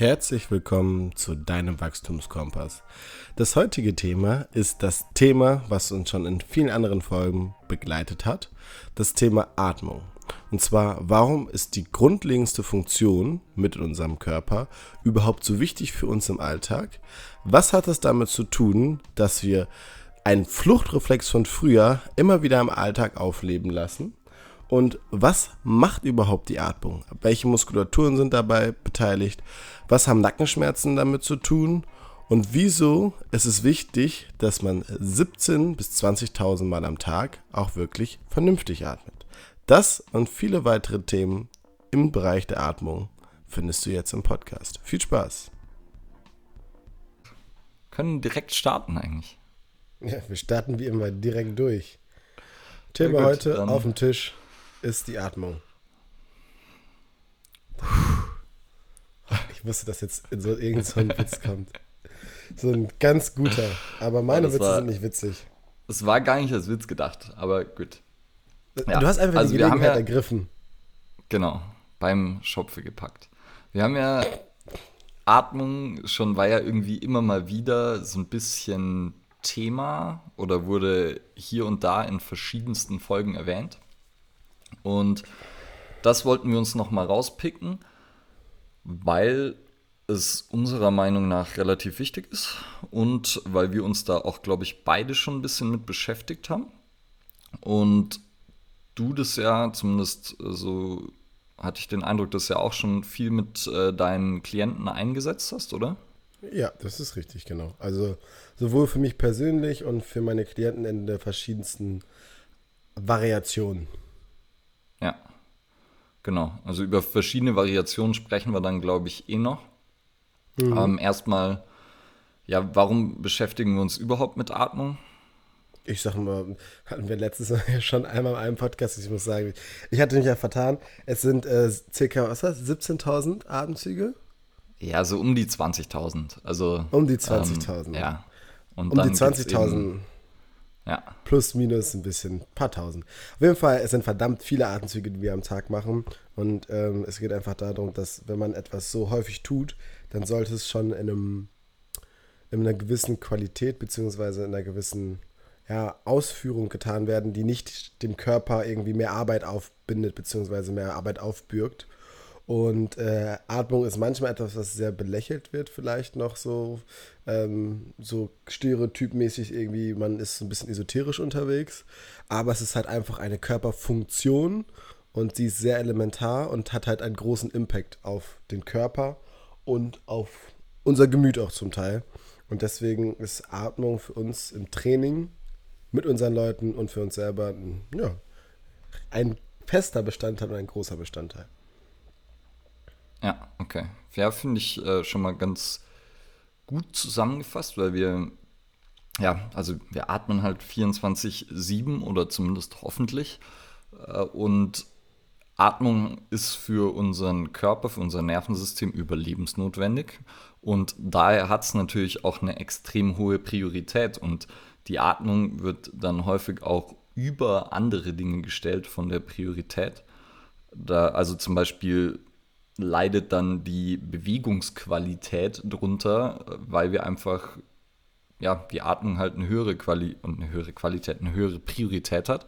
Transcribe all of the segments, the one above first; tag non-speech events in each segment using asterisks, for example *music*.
Herzlich willkommen zu deinem Wachstumskompass. Das heutige Thema ist das Thema, was uns schon in vielen anderen Folgen begleitet hat, das Thema Atmung. Und zwar, warum ist die grundlegendste Funktion mit unserem Körper überhaupt so wichtig für uns im Alltag? Was hat es damit zu tun, dass wir einen Fluchtreflex von früher immer wieder im Alltag aufleben lassen? Und was macht überhaupt die Atmung? Welche Muskulaturen sind dabei beteiligt? Was haben Nackenschmerzen damit zu tun? Und wieso ist es wichtig, dass man 17.000 bis 20.000 Mal am Tag auch wirklich vernünftig atmet? Das und viele weitere Themen im Bereich der Atmung findest du jetzt im Podcast. Viel Spaß! Können direkt starten eigentlich. Ja, wir starten wie immer direkt durch. Thema gut, heute auf dem Tisch ist die Atmung. Ich wusste, dass jetzt in so irgendein so Witz kommt. So ein ganz guter. Aber meine Witze war, sind nicht witzig. Es war gar nicht als Witz gedacht, aber gut. Ja. Du hast einfach also die Gelegenheit ja, ergriffen. Genau, beim Schopfe gepackt. Wir haben ja Atmung schon war ja irgendwie immer mal wieder so ein bisschen Thema oder wurde hier und da in verschiedensten Folgen erwähnt. Und das wollten wir uns nochmal rauspicken, weil es unserer Meinung nach relativ wichtig ist und weil wir uns da auch, glaube ich, beide schon ein bisschen mit beschäftigt haben. Und du das ja, zumindest so hatte ich den Eindruck, dass du ja auch schon viel mit äh, deinen Klienten eingesetzt hast, oder? Ja, das ist richtig, genau. Also sowohl für mich persönlich und für meine Klienten in der verschiedensten Variationen. Ja, genau. Also über verschiedene Variationen sprechen wir dann, glaube ich, eh noch. Mhm. Ähm, erstmal, ja, warum beschäftigen wir uns überhaupt mit Atmung? Ich sag mal, hatten wir letztes Mal schon einmal in einem Podcast, ich muss sagen, ich hatte mich ja vertan. Es sind äh, circa, was heißt, 17.000 Atemzüge? Ja, so um die 20.000. Also, um die 20.000. Ähm, ja. Und um die 20.000. Ja. Plus, minus ein bisschen, paar tausend. Auf jeden Fall, es sind verdammt viele Atemzüge, die wir am Tag machen. Und ähm, es geht einfach darum, dass wenn man etwas so häufig tut, dann sollte es schon in, einem, in einer gewissen Qualität beziehungsweise in einer gewissen ja, Ausführung getan werden, die nicht dem Körper irgendwie mehr Arbeit aufbindet beziehungsweise mehr Arbeit aufbürgt. Und äh, Atmung ist manchmal etwas, was sehr belächelt wird, vielleicht noch so, ähm, so stereotypmäßig irgendwie, man ist ein bisschen esoterisch unterwegs. Aber es ist halt einfach eine Körperfunktion und sie ist sehr elementar und hat halt einen großen Impact auf den Körper und auf unser Gemüt auch zum Teil. Und deswegen ist Atmung für uns im Training mit unseren Leuten und für uns selber ja, ein fester Bestandteil und ein großer Bestandteil. Ja, okay. Ja, finde ich äh, schon mal ganz gut zusammengefasst, weil wir, ja, also wir atmen halt 24-7 oder zumindest hoffentlich. Äh, und Atmung ist für unseren Körper, für unser Nervensystem überlebensnotwendig. Und daher hat es natürlich auch eine extrem hohe Priorität. Und die Atmung wird dann häufig auch über andere Dinge gestellt von der Priorität. Da, also zum Beispiel leidet dann die Bewegungsqualität drunter, weil wir einfach, ja, die Atmung halt eine höhere Quali und eine höhere Qualität, eine höhere Priorität hat.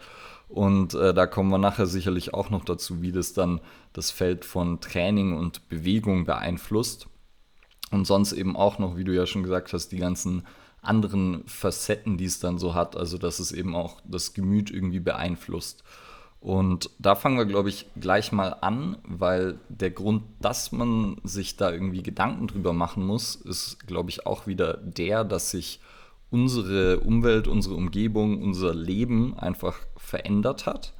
Und äh, da kommen wir nachher sicherlich auch noch dazu, wie das dann das Feld von Training und Bewegung beeinflusst. Und sonst eben auch noch, wie du ja schon gesagt hast, die ganzen anderen Facetten, die es dann so hat. Also dass es eben auch das Gemüt irgendwie beeinflusst. Und da fangen wir, glaube ich, gleich mal an, weil der Grund, dass man sich da irgendwie Gedanken drüber machen muss, ist, glaube ich, auch wieder der, dass sich unsere Umwelt, unsere Umgebung, unser Leben einfach verändert hat.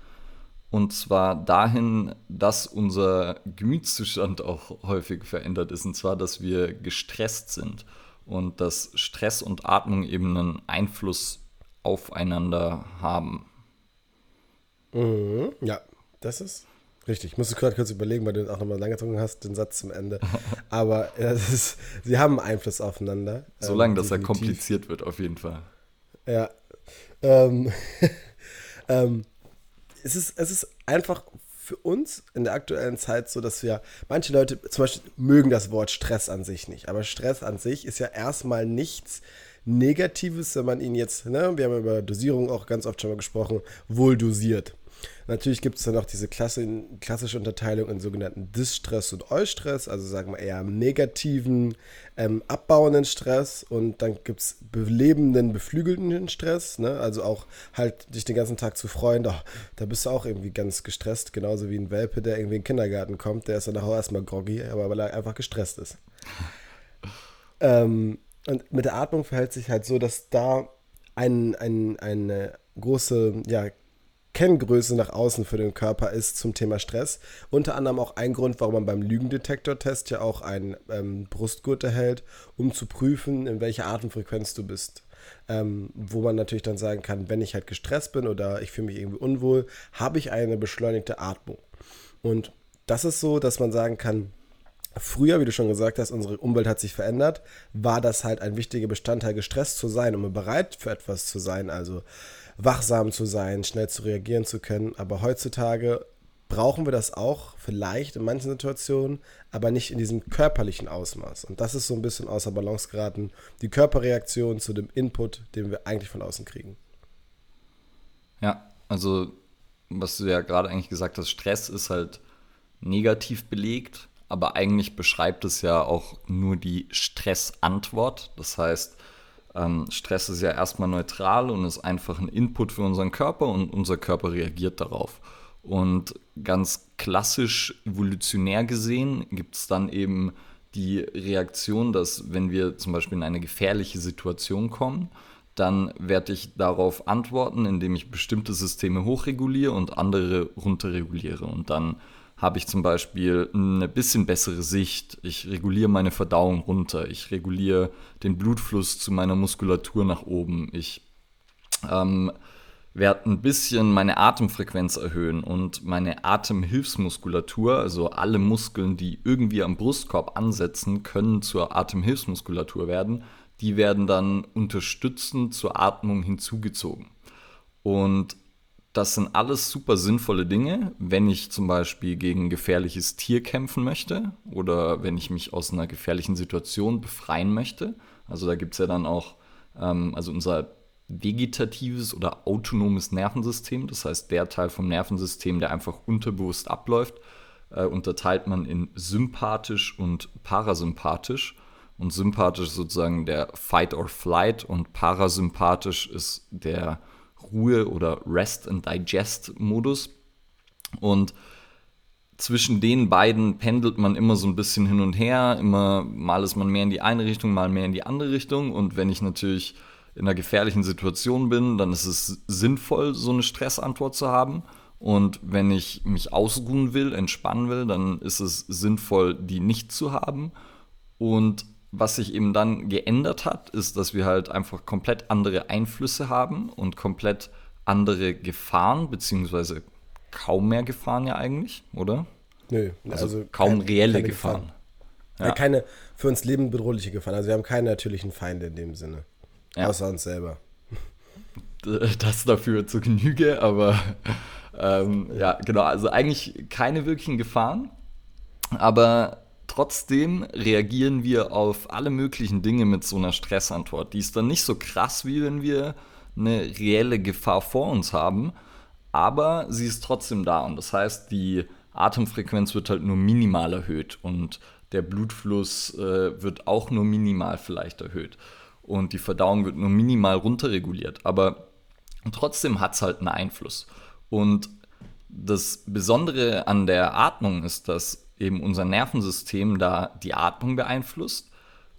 Und zwar dahin, dass unser Gemütszustand auch häufig verändert ist. Und zwar, dass wir gestresst sind und dass Stress und Atmung eben einen Einfluss aufeinander haben. Mhm, ja, das ist richtig. Ich musste gerade kurz überlegen, weil du auch nochmal lange getrunken hast, den Satz zum Ende. *laughs* Aber ja, ist, sie haben Einfluss aufeinander. Solange, ähm, dass er kompliziert wird, auf jeden Fall. Ja. Ähm, *laughs* ähm, es, ist, es ist einfach für uns in der aktuellen Zeit so, dass wir, manche Leute zum Beispiel mögen das Wort Stress an sich nicht, aber Stress an sich ist ja erstmal nichts Negatives, wenn man ihn jetzt, ne, wir haben über Dosierung auch ganz oft schon mal gesprochen, wohl dosiert. Natürlich gibt es dann auch diese klassische Unterteilung in sogenannten Distress und Eustress, also sagen wir eher negativen, ähm, abbauenden Stress und dann gibt es belebenden, beflügelnden Stress, ne? also auch halt dich den ganzen Tag zu freuen, doch, da bist du auch irgendwie ganz gestresst, genauso wie ein Welpe, der irgendwie in den Kindergarten kommt, der ist dann auch erstmal groggy, aber weil er einfach gestresst ist. *laughs* ähm, und mit der Atmung verhält sich halt so, dass da ein, ein, eine große ja, Kenngröße nach außen für den Körper ist zum Thema Stress. Unter anderem auch ein Grund, warum man beim Lügendetektor-Test ja auch einen ähm, Brustgurt erhält, um zu prüfen, in welcher Atemfrequenz du bist. Ähm, wo man natürlich dann sagen kann, wenn ich halt gestresst bin oder ich fühle mich irgendwie unwohl, habe ich eine beschleunigte Atmung. Und das ist so, dass man sagen kann, Früher, wie du schon gesagt hast, unsere Umwelt hat sich verändert, war das halt ein wichtiger Bestandteil, gestresst zu sein, um bereit für etwas zu sein. Also wachsam zu sein, schnell zu reagieren zu können. Aber heutzutage brauchen wir das auch, vielleicht in manchen Situationen, aber nicht in diesem körperlichen Ausmaß. Und das ist so ein bisschen außer Balance geraten, die Körperreaktion zu dem Input, den wir eigentlich von außen kriegen. Ja, also was du ja gerade eigentlich gesagt hast, Stress ist halt negativ belegt, aber eigentlich beschreibt es ja auch nur die Stressantwort. Das heißt, ähm, Stress ist ja erstmal neutral und ist einfach ein Input für unseren Körper und unser Körper reagiert darauf. Und ganz klassisch evolutionär gesehen gibt es dann eben die Reaktion, dass wenn wir zum Beispiel in eine gefährliche Situation kommen, dann werde ich darauf antworten, indem ich bestimmte Systeme hochreguliere und andere runterreguliere. Und dann habe ich zum Beispiel eine bisschen bessere Sicht. Ich reguliere meine Verdauung runter. Ich reguliere den Blutfluss zu meiner Muskulatur nach oben. Ich ähm, werde ein bisschen meine Atemfrequenz erhöhen und meine Atemhilfsmuskulatur, also alle Muskeln, die irgendwie am Brustkorb ansetzen, können zur Atemhilfsmuskulatur werden. Die werden dann unterstützend zur Atmung hinzugezogen. Und das sind alles super sinnvolle Dinge, wenn ich zum Beispiel gegen ein gefährliches Tier kämpfen möchte oder wenn ich mich aus einer gefährlichen Situation befreien möchte. Also da gibt es ja dann auch, ähm, also unser vegetatives oder autonomes Nervensystem, das heißt der Teil vom Nervensystem, der einfach unterbewusst abläuft, äh, unterteilt man in sympathisch und parasympathisch. Und sympathisch ist sozusagen der Fight or Flight und parasympathisch ist der Ruhe- oder Rest- and Digest-Modus. Und zwischen den beiden pendelt man immer so ein bisschen hin und her. Immer mal ist man mehr in die eine Richtung, mal mehr in die andere Richtung. Und wenn ich natürlich in einer gefährlichen Situation bin, dann ist es sinnvoll, so eine Stressantwort zu haben. Und wenn ich mich ausruhen will, entspannen will, dann ist es sinnvoll, die nicht zu haben. Und was sich eben dann geändert hat, ist, dass wir halt einfach komplett andere Einflüsse haben und komplett andere Gefahren, beziehungsweise kaum mehr Gefahren ja eigentlich, oder? Nö, also, also kaum keine, reelle keine Gefahren. Gefahren. Ja. Ja, keine für uns lebenbedrohliche Gefahren. Also wir haben keine natürlichen Feinde in dem Sinne. Ja. Außer uns selber. *laughs* Das dafür zur Genüge, aber ähm, ja, genau, also eigentlich keine wirklichen Gefahren. Aber Trotzdem reagieren wir auf alle möglichen Dinge mit so einer Stressantwort. Die ist dann nicht so krass, wie wenn wir eine reelle Gefahr vor uns haben, aber sie ist trotzdem da. Und das heißt, die Atemfrequenz wird halt nur minimal erhöht und der Blutfluss äh, wird auch nur minimal vielleicht erhöht. Und die Verdauung wird nur minimal runterreguliert. Aber trotzdem hat es halt einen Einfluss. Und das Besondere an der Atmung ist, dass eben unser Nervensystem da die Atmung beeinflusst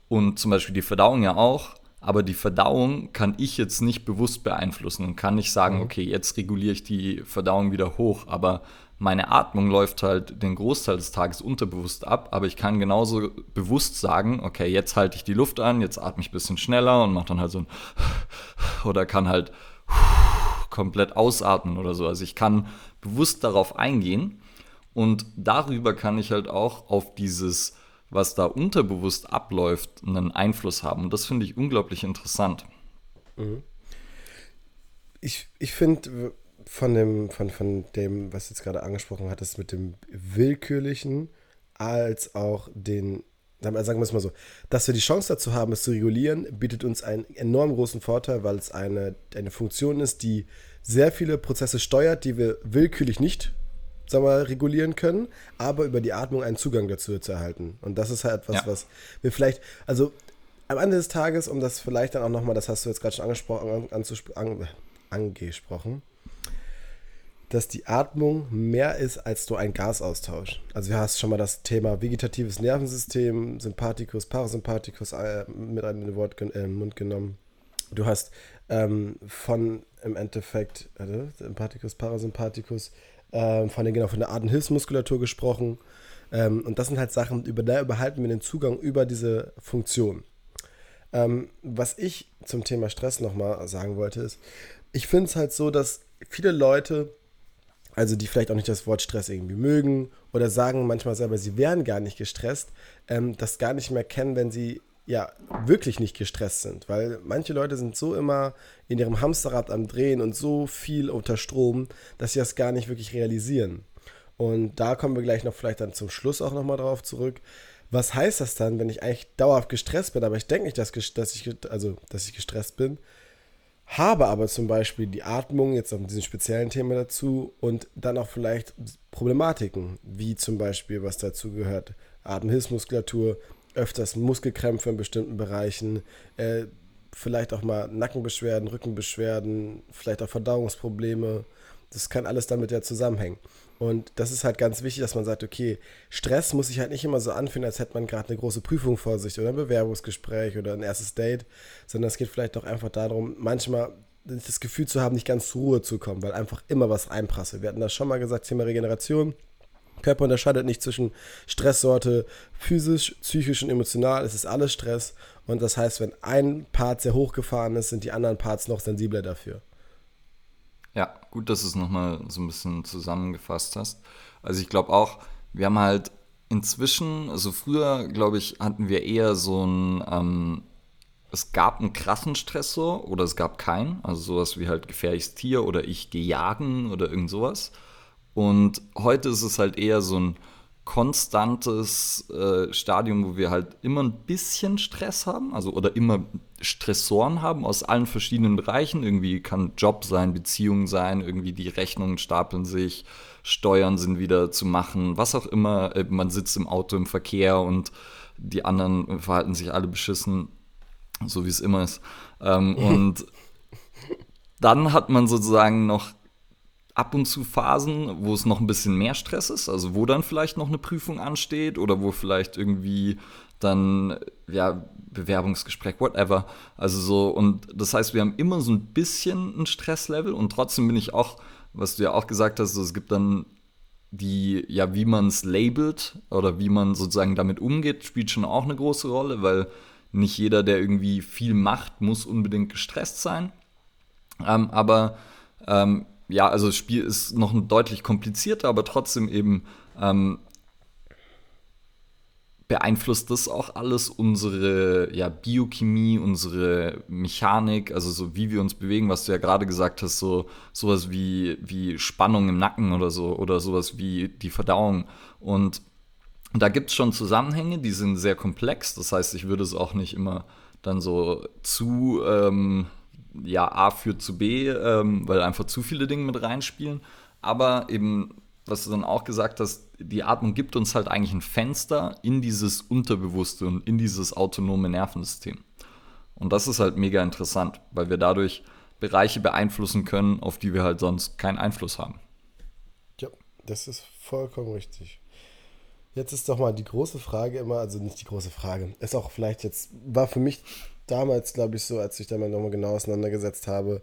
und zum Beispiel die Verdauung ja auch. Aber die Verdauung kann ich jetzt nicht bewusst beeinflussen und kann nicht sagen, mhm. okay, jetzt reguliere ich die Verdauung wieder hoch. Aber meine Atmung läuft halt den Großteil des Tages unterbewusst ab. Aber ich kann genauso bewusst sagen, okay, jetzt halte ich die Luft an, jetzt atme ich ein bisschen schneller und mache dann halt so ein *laughs* oder kann halt komplett ausatmen oder so. Also ich kann bewusst darauf eingehen und darüber kann ich halt auch auf dieses, was da unterbewusst abläuft, einen Einfluss haben. Und das finde ich unglaublich interessant. Mhm. Ich, ich finde, von dem, von, von dem, was jetzt gerade angesprochen hattest, mit dem Willkürlichen, als auch den, sagen wir es mal so, dass wir die Chance dazu haben, es zu regulieren, bietet uns einen enorm großen Vorteil, weil es eine, eine Funktion ist, die sehr viele Prozesse steuert, die wir willkürlich nicht sagen wir, regulieren können, aber über die Atmung einen Zugang dazu zu erhalten. Und das ist halt etwas, ja. was wir vielleicht, also am Ende des Tages, um das vielleicht dann auch nochmal, das hast du jetzt gerade schon angesprochen, an, angesprochen, dass die Atmung mehr ist als nur ein Gasaustausch. Also du hast schon mal das Thema vegetatives Nervensystem, Sympathikus, Parasympathikus äh, mit einem Wort äh, Mund genommen. Du hast ähm, von im Endeffekt äh, Sympathikus, Parasympathikus, äh, von, den, genau, von der Atemhilfsmuskulatur gesprochen. Ähm, und das sind halt Sachen, über da behalten wir den Zugang über diese Funktion. Ähm, was ich zum Thema Stress nochmal sagen wollte, ist, ich finde es halt so, dass viele Leute, also die vielleicht auch nicht das Wort Stress irgendwie mögen oder sagen manchmal selber, sie wären gar nicht gestresst, ähm, das gar nicht mehr kennen, wenn sie ja wirklich nicht gestresst sind. Weil manche Leute sind so immer in ihrem Hamsterrad am Drehen und so viel unter Strom, dass sie das gar nicht wirklich realisieren. Und da kommen wir gleich noch vielleicht dann zum Schluss auch nochmal drauf zurück was heißt das dann, wenn ich eigentlich dauerhaft gestresst bin, aber ich denke nicht, dass, dass, ich, also, dass ich gestresst bin, habe aber zum Beispiel die Atmung, jetzt auf diesem speziellen Thema dazu und dann auch vielleicht Problematiken, wie zum Beispiel, was dazu gehört, Atemhilfsmuskulatur, öfters Muskelkrämpfe in bestimmten Bereichen, äh, vielleicht auch mal Nackenbeschwerden, Rückenbeschwerden, vielleicht auch Verdauungsprobleme. Das kann alles damit ja zusammenhängen. Und das ist halt ganz wichtig, dass man sagt, okay, Stress muss sich halt nicht immer so anfühlen, als hätte man gerade eine große Prüfung vor sich oder ein Bewerbungsgespräch oder ein erstes Date, sondern es geht vielleicht auch einfach darum, manchmal das Gefühl zu haben, nicht ganz zur Ruhe zu kommen, weil einfach immer was reinprasselt. Wir hatten das schon mal gesagt, Thema Regeneration. Körper unterscheidet nicht zwischen Stresssorte, physisch, psychisch und emotional. Es ist alles Stress. Und das heißt, wenn ein Part sehr hochgefahren ist, sind die anderen Parts noch sensibler dafür. Ja, gut, dass du es nochmal so ein bisschen zusammengefasst hast. Also ich glaube auch, wir haben halt inzwischen, also früher, glaube ich, hatten wir eher so ein, ähm, es gab einen krassen Stressor oder es gab keinen, also sowas wie halt gefährliches Tier oder ich gehe jagen oder irgend sowas. Und heute ist es halt eher so ein konstantes äh, Stadium, wo wir halt immer ein bisschen Stress haben, also oder immer Stressoren haben aus allen verschiedenen Bereichen. Irgendwie kann Job sein, Beziehung sein, irgendwie die Rechnungen stapeln sich, Steuern sind wieder zu machen, was auch immer. Äh, man sitzt im Auto im Verkehr und die anderen verhalten sich alle beschissen, so wie es immer ist. Ähm, *laughs* und dann hat man sozusagen noch ab und zu Phasen, wo es noch ein bisschen mehr Stress ist, also wo dann vielleicht noch eine Prüfung ansteht oder wo vielleicht irgendwie dann, ja, Bewerbungsgespräch, whatever. Also so, und das heißt, wir haben immer so ein bisschen ein Stresslevel und trotzdem bin ich auch, was du ja auch gesagt hast, so, es gibt dann die, ja, wie man es labelt oder wie man sozusagen damit umgeht, spielt schon auch eine große Rolle, weil nicht jeder, der irgendwie viel macht, muss unbedingt gestresst sein. Ähm, aber ähm, ja, also das Spiel ist noch deutlich komplizierter, aber trotzdem eben ähm, beeinflusst das auch alles unsere ja, Biochemie, unsere Mechanik, also so wie wir uns bewegen, was du ja gerade gesagt hast, so sowas wie, wie Spannung im Nacken oder so oder sowas wie die Verdauung. Und da gibt es schon Zusammenhänge, die sind sehr komplex. Das heißt, ich würde es auch nicht immer dann so zu ähm, ja, A führt zu B, ähm, weil einfach zu viele Dinge mit reinspielen. Aber eben, was du dann auch gesagt hast, die Atmung gibt uns halt eigentlich ein Fenster in dieses Unterbewusste und in dieses autonome Nervensystem. Und das ist halt mega interessant, weil wir dadurch Bereiche beeinflussen können, auf die wir halt sonst keinen Einfluss haben. Ja, das ist vollkommen richtig. Jetzt ist doch mal die große Frage immer, also nicht die große Frage, ist auch vielleicht jetzt, war für mich damals, glaube ich, so, als ich da mal nochmal genau auseinandergesetzt habe,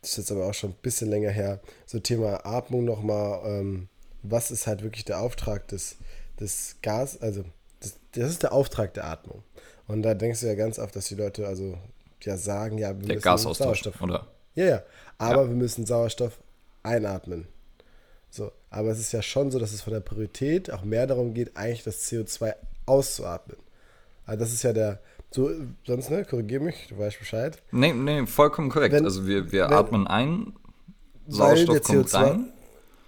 das ist jetzt aber auch schon ein bisschen länger her, so Thema Atmung nochmal, ähm, was ist halt wirklich der Auftrag des, des Gas, also das, das, ist der Auftrag der Atmung. Und da denkst du ja ganz oft, dass die Leute also ja sagen, ja, wir der müssen Gasaustausch, Sauerstoff. Oder? Ja, ja. Aber ja. wir müssen Sauerstoff einatmen. So, aber es ist ja schon so, dass es von der Priorität auch mehr darum geht, eigentlich das CO2 auszuatmen. Also das ist ja der, so, sonst, ne, korrigier mich, du weißt Bescheid. Nee, nee, vollkommen korrekt. Wenn, also wir, wir wenn, atmen ein. Sauerstoff kommt CO2, rein.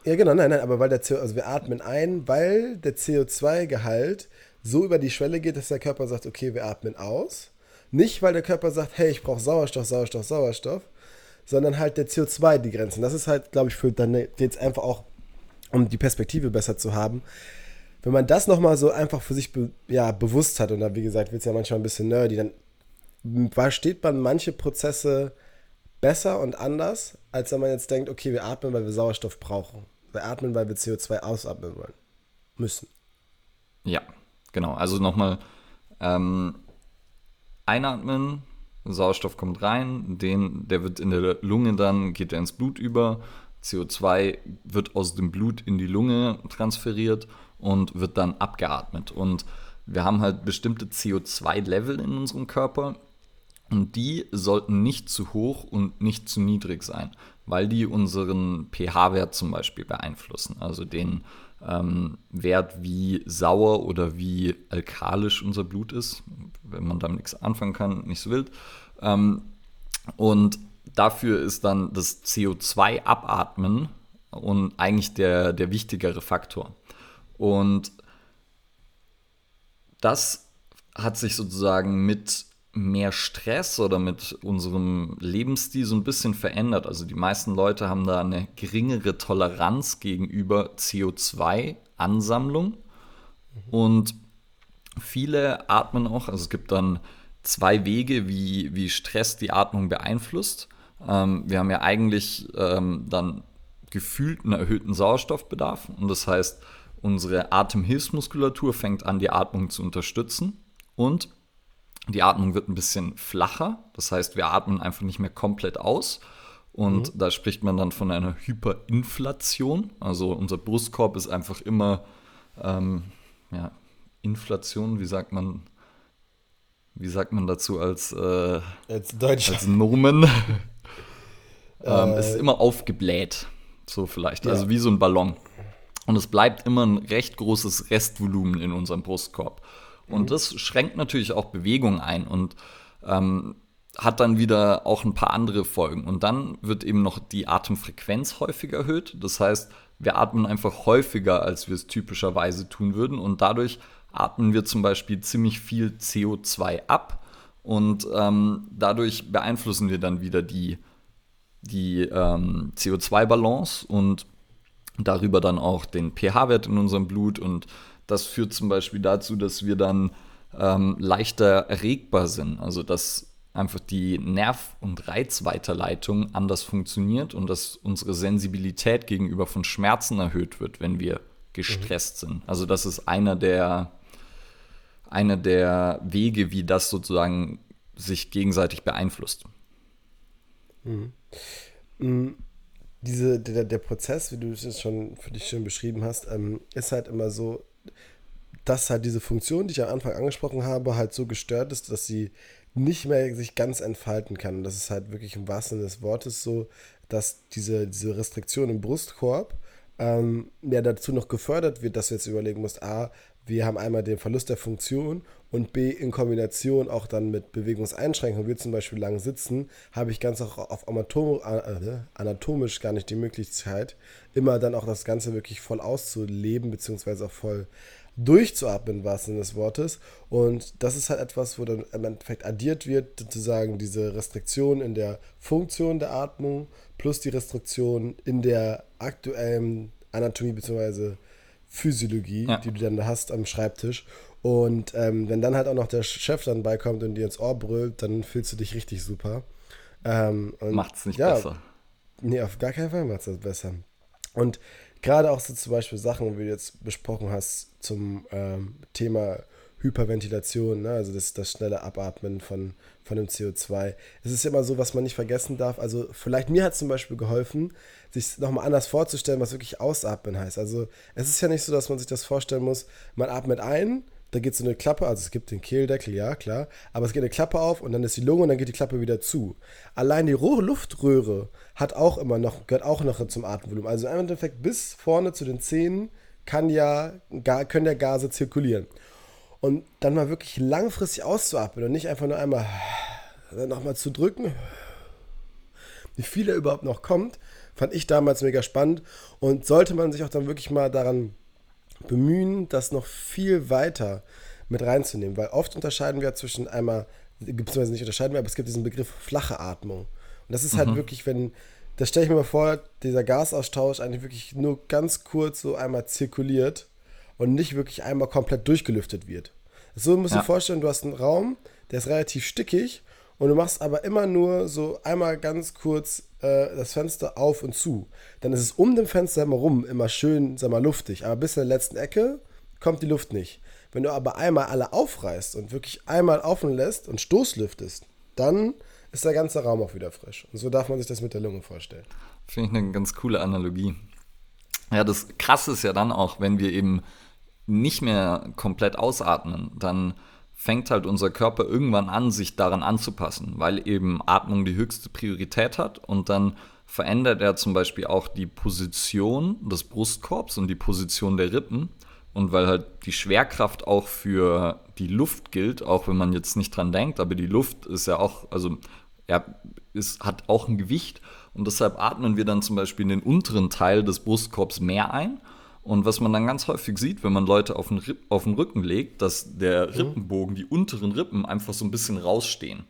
Ja, genau, nein, nein, aber weil der CO, also wir atmen ein, weil der CO2-Gehalt so über die Schwelle geht, dass der Körper sagt, okay, wir atmen aus. Nicht, weil der Körper sagt, hey, ich brauche Sauerstoff, Sauerstoff, Sauerstoff, sondern halt der CO2 die Grenzen. Das ist halt, glaube ich, für dann jetzt einfach auch, um die Perspektive besser zu haben. Wenn man das nochmal so einfach für sich be, ja, bewusst hat, und da, wie gesagt, wird es ja manchmal ein bisschen nerdy, dann versteht man manche Prozesse besser und anders, als wenn man jetzt denkt, okay, wir atmen, weil wir Sauerstoff brauchen. Wir atmen, weil wir CO2 ausatmen wollen. Müssen. Ja, genau. Also nochmal ähm, einatmen, Sauerstoff kommt rein, den, der wird in der Lunge dann, geht er ins Blut über. CO2 wird aus dem Blut in die Lunge transferiert und wird dann abgeatmet. Und wir haben halt bestimmte CO2-Level in unserem Körper und die sollten nicht zu hoch und nicht zu niedrig sein, weil die unseren pH-Wert zum Beispiel beeinflussen. Also den ähm, Wert, wie sauer oder wie alkalisch unser Blut ist, wenn man damit nichts anfangen kann, nicht so wild. Ähm, und dafür ist dann das CO2-Abatmen und eigentlich der, der wichtigere Faktor. Und das hat sich sozusagen mit mehr Stress oder mit unserem Lebensstil so ein bisschen verändert. Also die meisten Leute haben da eine geringere Toleranz gegenüber CO2-Ansammlung und viele atmen auch. Also es gibt dann zwei Wege, wie, wie Stress die Atmung beeinflusst. Ähm, wir haben ja eigentlich ähm, dann gefühlt einen erhöhten Sauerstoffbedarf und das heißt, unsere Atemhilfsmuskulatur fängt an, die Atmung zu unterstützen und die Atmung wird ein bisschen flacher, das heißt, wir atmen einfach nicht mehr komplett aus. Und mhm. da spricht man dann von einer Hyperinflation. Also unser Brustkorb ist einfach immer ähm, ja, Inflation, wie sagt man, wie sagt man dazu als, äh, als, Deutsch. als Nomen? *laughs* ähm, äh, ist immer aufgebläht, so vielleicht, ja. also wie so ein Ballon. Und es bleibt immer ein recht großes Restvolumen in unserem Brustkorb. Und mhm. das schränkt natürlich auch Bewegung ein und ähm, hat dann wieder auch ein paar andere Folgen. Und dann wird eben noch die Atemfrequenz häufig erhöht. Das heißt, wir atmen einfach häufiger, als wir es typischerweise tun würden. Und dadurch atmen wir zum Beispiel ziemlich viel CO2 ab. Und ähm, dadurch beeinflussen wir dann wieder die, die ähm, CO2-Balance und darüber dann auch den pH-Wert in unserem Blut und das führt zum Beispiel dazu, dass wir dann ähm, leichter erregbar sind. Also dass einfach die Nerv- und Reizweiterleitung anders funktioniert und dass unsere Sensibilität gegenüber von Schmerzen erhöht wird, wenn wir gestresst mhm. sind. Also das ist einer der, einer der Wege, wie das sozusagen sich gegenseitig beeinflusst. Mhm. Diese, der, der Prozess, wie du es jetzt schon für dich schön beschrieben hast, ähm, ist halt immer so, dass halt diese Funktion, die ich am Anfang angesprochen habe, halt so gestört ist, dass sie nicht mehr sich ganz entfalten kann. Und das ist halt wirklich im wahrsten Sinne des Wortes so, dass diese, diese Restriktion im Brustkorb ähm, ja dazu noch gefördert wird, dass du jetzt überlegen musst, A, wir haben einmal den Verlust der Funktion und B, in Kombination auch dann mit Bewegungseinschränkungen, wie zum Beispiel lang sitzen, habe ich ganz auch auf äh, anatomisch gar nicht die Möglichkeit, immer dann auch das Ganze wirklich voll auszuleben, beziehungsweise auch voll durchzuatmen, im wahrsten Sinne des Wortes. Und das ist halt etwas, wo dann im Endeffekt addiert wird, sozusagen diese Restriktion in der Funktion der Atmung plus die Restriktion in der aktuellen Anatomie bzw. Physiologie, ja. die du dann hast am Schreibtisch. Und ähm, wenn dann halt auch noch der Chef dann beikommt und dir ins Ohr brüllt, dann fühlst du dich richtig super. Ähm, es nicht ja, besser. Nee, auf gar keinen Fall macht es besser. Und gerade auch so zum Beispiel Sachen, wie du jetzt besprochen hast, zum ähm, Thema Hyperventilation, ne? also das, das schnelle Abatmen von, von dem CO2. Es ist immer so, was man nicht vergessen darf. Also vielleicht mir hat zum Beispiel geholfen, sich nochmal anders vorzustellen, was wirklich Ausatmen heißt. Also es ist ja nicht so, dass man sich das vorstellen muss, man atmet ein, da geht so eine Klappe, also es gibt den Kehldeckel, ja, klar, aber es geht eine Klappe auf und dann ist die Lunge und dann geht die Klappe wieder zu. Allein die Luftröhre hat auch immer noch, gehört auch noch zum Atemvolumen. Also im Endeffekt bis vorne zu den Zähnen kann ja, können ja Gase zirkulieren. Und dann mal wirklich langfristig auszuatmen und nicht einfach nur einmal nochmal zu drücken. Wie viel da überhaupt noch kommt, fand ich damals mega spannend und sollte man sich auch dann wirklich mal daran bemühen, das noch viel weiter mit reinzunehmen, weil oft unterscheiden wir zwischen einmal, beziehungsweise nicht unterscheiden wir, aber es gibt diesen Begriff flache Atmung. Und das ist halt mhm. wirklich, wenn, das stelle ich mir mal vor, dieser Gasaustausch eigentlich wirklich nur ganz kurz so einmal zirkuliert und nicht wirklich einmal komplett durchgelüftet wird. So musst du ja. dir vorstellen, du hast einen Raum, der ist relativ stickig und du machst aber immer nur so einmal ganz kurz äh, das Fenster auf und zu. Dann ist es um dem Fenster herum immer schön, sag mal, luftig, aber bis in der letzten Ecke kommt die Luft nicht. Wenn du aber einmal alle aufreißt und wirklich einmal offen lässt und stoßlüftest, dann ist der ganze Raum auch wieder frisch. Und so darf man sich das mit der Lunge vorstellen. Finde ich eine ganz coole Analogie. Ja, das Krasse ist ja dann auch, wenn wir eben nicht mehr komplett ausatmen, dann fängt halt unser Körper irgendwann an, sich daran anzupassen, weil eben Atmung die höchste Priorität hat und dann verändert er zum Beispiel auch die Position des Brustkorbs und die Position der Rippen. Und weil halt die Schwerkraft auch für die Luft gilt, auch wenn man jetzt nicht dran denkt, aber die Luft ist ja auch, also er ist, hat auch ein Gewicht und deshalb atmen wir dann zum Beispiel in den unteren Teil des Brustkorbs mehr ein und was man dann ganz häufig sieht, wenn man Leute auf den, Ripp, auf den Rücken legt, dass der mhm. Rippenbogen, die unteren Rippen einfach so ein bisschen rausstehen.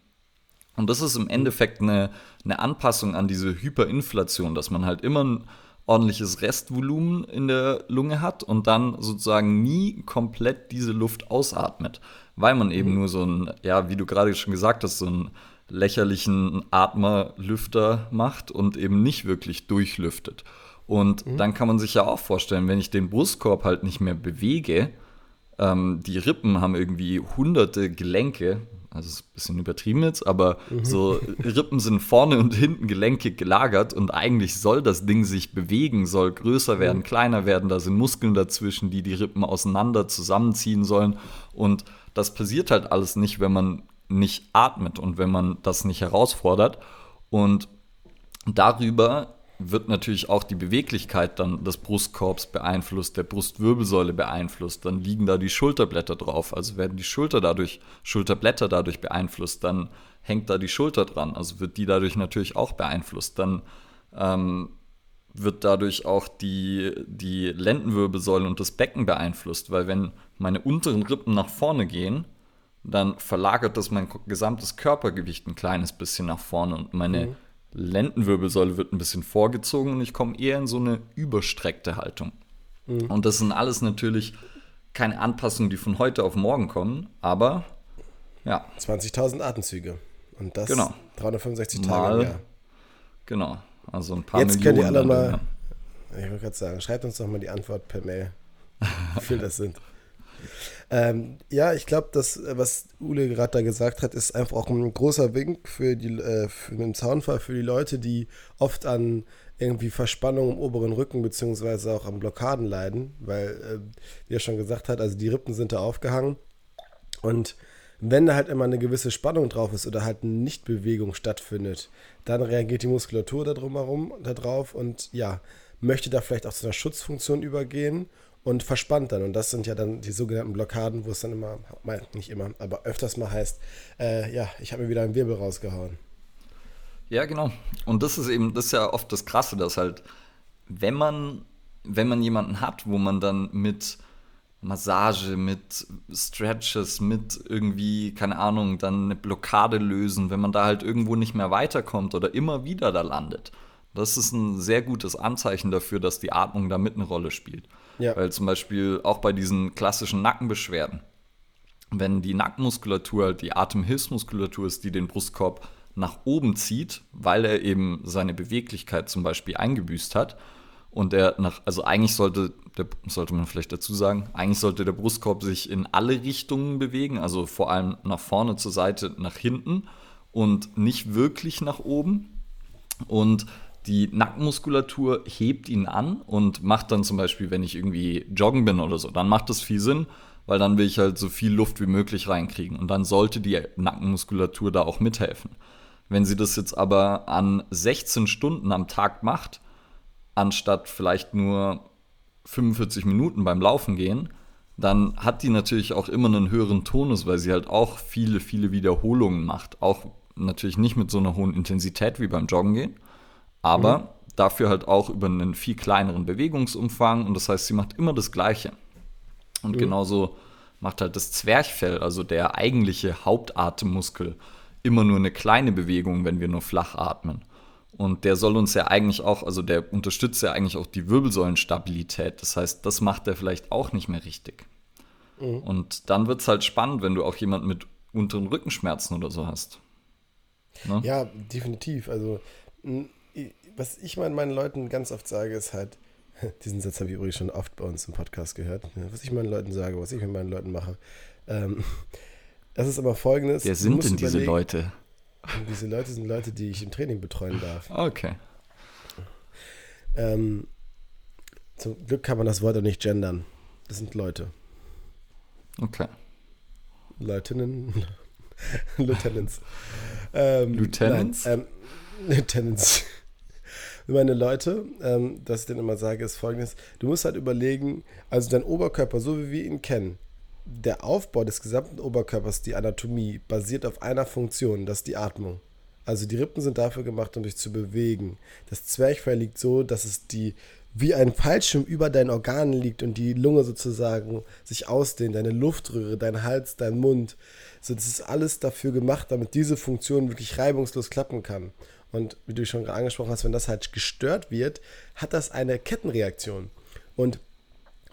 Und das ist im Endeffekt eine, eine Anpassung an diese Hyperinflation, dass man halt immer ein ordentliches Restvolumen in der Lunge hat und dann sozusagen nie komplett diese Luft ausatmet, weil man eben mhm. nur so ein, ja, wie du gerade schon gesagt hast, so einen lächerlichen Atmerlüfter macht und eben nicht wirklich durchlüftet. Und mhm. dann kann man sich ja auch vorstellen, wenn ich den Brustkorb halt nicht mehr bewege, ähm, die Rippen haben irgendwie hunderte Gelenke, also ist ein bisschen übertrieben jetzt, aber mhm. so Rippen sind vorne und hinten Gelenke gelagert und eigentlich soll das Ding sich bewegen, soll größer werden, mhm. kleiner werden, da sind Muskeln dazwischen, die die Rippen auseinander zusammenziehen sollen und das passiert halt alles nicht, wenn man nicht atmet und wenn man das nicht herausfordert und darüber wird natürlich auch die Beweglichkeit dann des Brustkorbs beeinflusst, der Brustwirbelsäule beeinflusst, dann liegen da die Schulterblätter drauf, also werden die Schulter dadurch, Schulterblätter dadurch beeinflusst, dann hängt da die Schulter dran, also wird die dadurch natürlich auch beeinflusst, dann ähm, wird dadurch auch die, die Lendenwirbelsäule und das Becken beeinflusst, weil wenn meine unteren Rippen nach vorne gehen, dann verlagert das mein gesamtes Körpergewicht ein kleines bisschen nach vorne und meine mhm. Lendenwirbelsäule wird ein bisschen vorgezogen und ich komme eher in so eine überstreckte Haltung. Mhm. Und das sind alles natürlich keine Anpassungen, die von heute auf morgen kommen, aber ja. 20.000 Atemzüge. Und das genau. 365 Tage im Jahr. Genau. Also ein paar Jetzt Millionen. Jetzt könnt ihr alle mal, ich wollte gerade sagen, schreibt uns doch mal die Antwort per Mail, wie viel das sind. *laughs* Ähm, ja, ich glaube, das, was Ule gerade da gesagt hat, ist einfach auch ein großer Wink für, die, äh, für den Zaunfall für die Leute, die oft an irgendwie Verspannung im oberen Rücken beziehungsweise auch an Blockaden leiden, weil, äh, wie er schon gesagt hat, also die Rippen sind da aufgehangen. Und wenn da halt immer eine gewisse Spannung drauf ist oder halt eine Nichtbewegung stattfindet, dann reagiert die Muskulatur da drumherum, da drauf und ja, möchte da vielleicht auch zu einer Schutzfunktion übergehen und verspannt dann. Und das sind ja dann die sogenannten Blockaden, wo es dann immer, nicht immer, aber öfters mal heißt, äh, ja, ich habe mir wieder einen Wirbel rausgehauen. Ja, genau. Und das ist eben, das ist ja oft das Krasse, dass halt, wenn man, wenn man jemanden hat, wo man dann mit Massage, mit Stretches, mit irgendwie, keine Ahnung, dann eine Blockade lösen, wenn man da halt irgendwo nicht mehr weiterkommt oder immer wieder da landet. Das ist ein sehr gutes Anzeichen dafür, dass die Atmung da mit eine Rolle spielt. Ja. Weil zum Beispiel auch bei diesen klassischen Nackenbeschwerden, wenn die Nackenmuskulatur halt die Atemhilfsmuskulatur ist, die den Brustkorb nach oben zieht, weil er eben seine Beweglichkeit zum Beispiel eingebüßt hat. Und er nach, also eigentlich sollte, der, sollte man vielleicht dazu sagen, eigentlich sollte der Brustkorb sich in alle Richtungen bewegen, also vor allem nach vorne, zur Seite, nach hinten und nicht wirklich nach oben. Und die Nackenmuskulatur hebt ihn an und macht dann zum Beispiel, wenn ich irgendwie joggen bin oder so, dann macht das viel Sinn, weil dann will ich halt so viel Luft wie möglich reinkriegen. Und dann sollte die Nackenmuskulatur da auch mithelfen. Wenn sie das jetzt aber an 16 Stunden am Tag macht, anstatt vielleicht nur 45 Minuten beim Laufen gehen, dann hat die natürlich auch immer einen höheren Tonus, weil sie halt auch viele, viele Wiederholungen macht. Auch natürlich nicht mit so einer hohen Intensität wie beim Joggen gehen, Aber mhm. dafür halt auch über einen viel kleineren Bewegungsumfang und das heißt, sie macht immer das Gleiche. Und mhm. genauso macht halt das Zwerchfell, also der eigentliche Hauptatemmuskel, immer nur eine kleine Bewegung, wenn wir nur flach atmen. Und der soll uns ja eigentlich auch, also der unterstützt ja eigentlich auch die Wirbelsäulenstabilität. Das heißt, das macht er vielleicht auch nicht mehr richtig. Mhm. Und dann wird es halt spannend, wenn du auch jemanden mit unteren Rückenschmerzen oder so hast. Ne? Ja, definitiv. Also, was ich meinen Leuten ganz oft sage, ist halt, *laughs* diesen Satz habe ich übrigens schon oft bei uns im Podcast gehört, was ich meinen Leuten sage, was ich mit meinen Leuten mache. Ähm, *laughs* das ist aber folgendes. Wer sind denn diese Leute? Und *laughs* diese Leute sind Leute, die ich im Training betreuen darf. Okay. Ähm, zum Glück kann man das Wort auch nicht gendern. Das sind Leute. Okay. Leutinnen, Lieutenants. Ähm, Lieutenants? Nein, ähm, Lieutenants. Meine Leute, ähm, dass ich denen immer sage, ist folgendes: Du musst halt überlegen, also dein Oberkörper, so wie wir ihn kennen, der Aufbau des gesamten Oberkörpers, die Anatomie, basiert auf einer Funktion, das ist die Atmung. Also die Rippen sind dafür gemacht, um dich zu bewegen. Das Zwerchfell liegt so, dass es die wie ein Fallschirm über deinen Organen liegt und die Lunge sozusagen sich ausdehnt, deine Luftröhre, dein Hals, dein Mund. So, das ist alles dafür gemacht, damit diese Funktion wirklich reibungslos klappen kann. Und wie du schon angesprochen hast, wenn das halt gestört wird, hat das eine Kettenreaktion. Und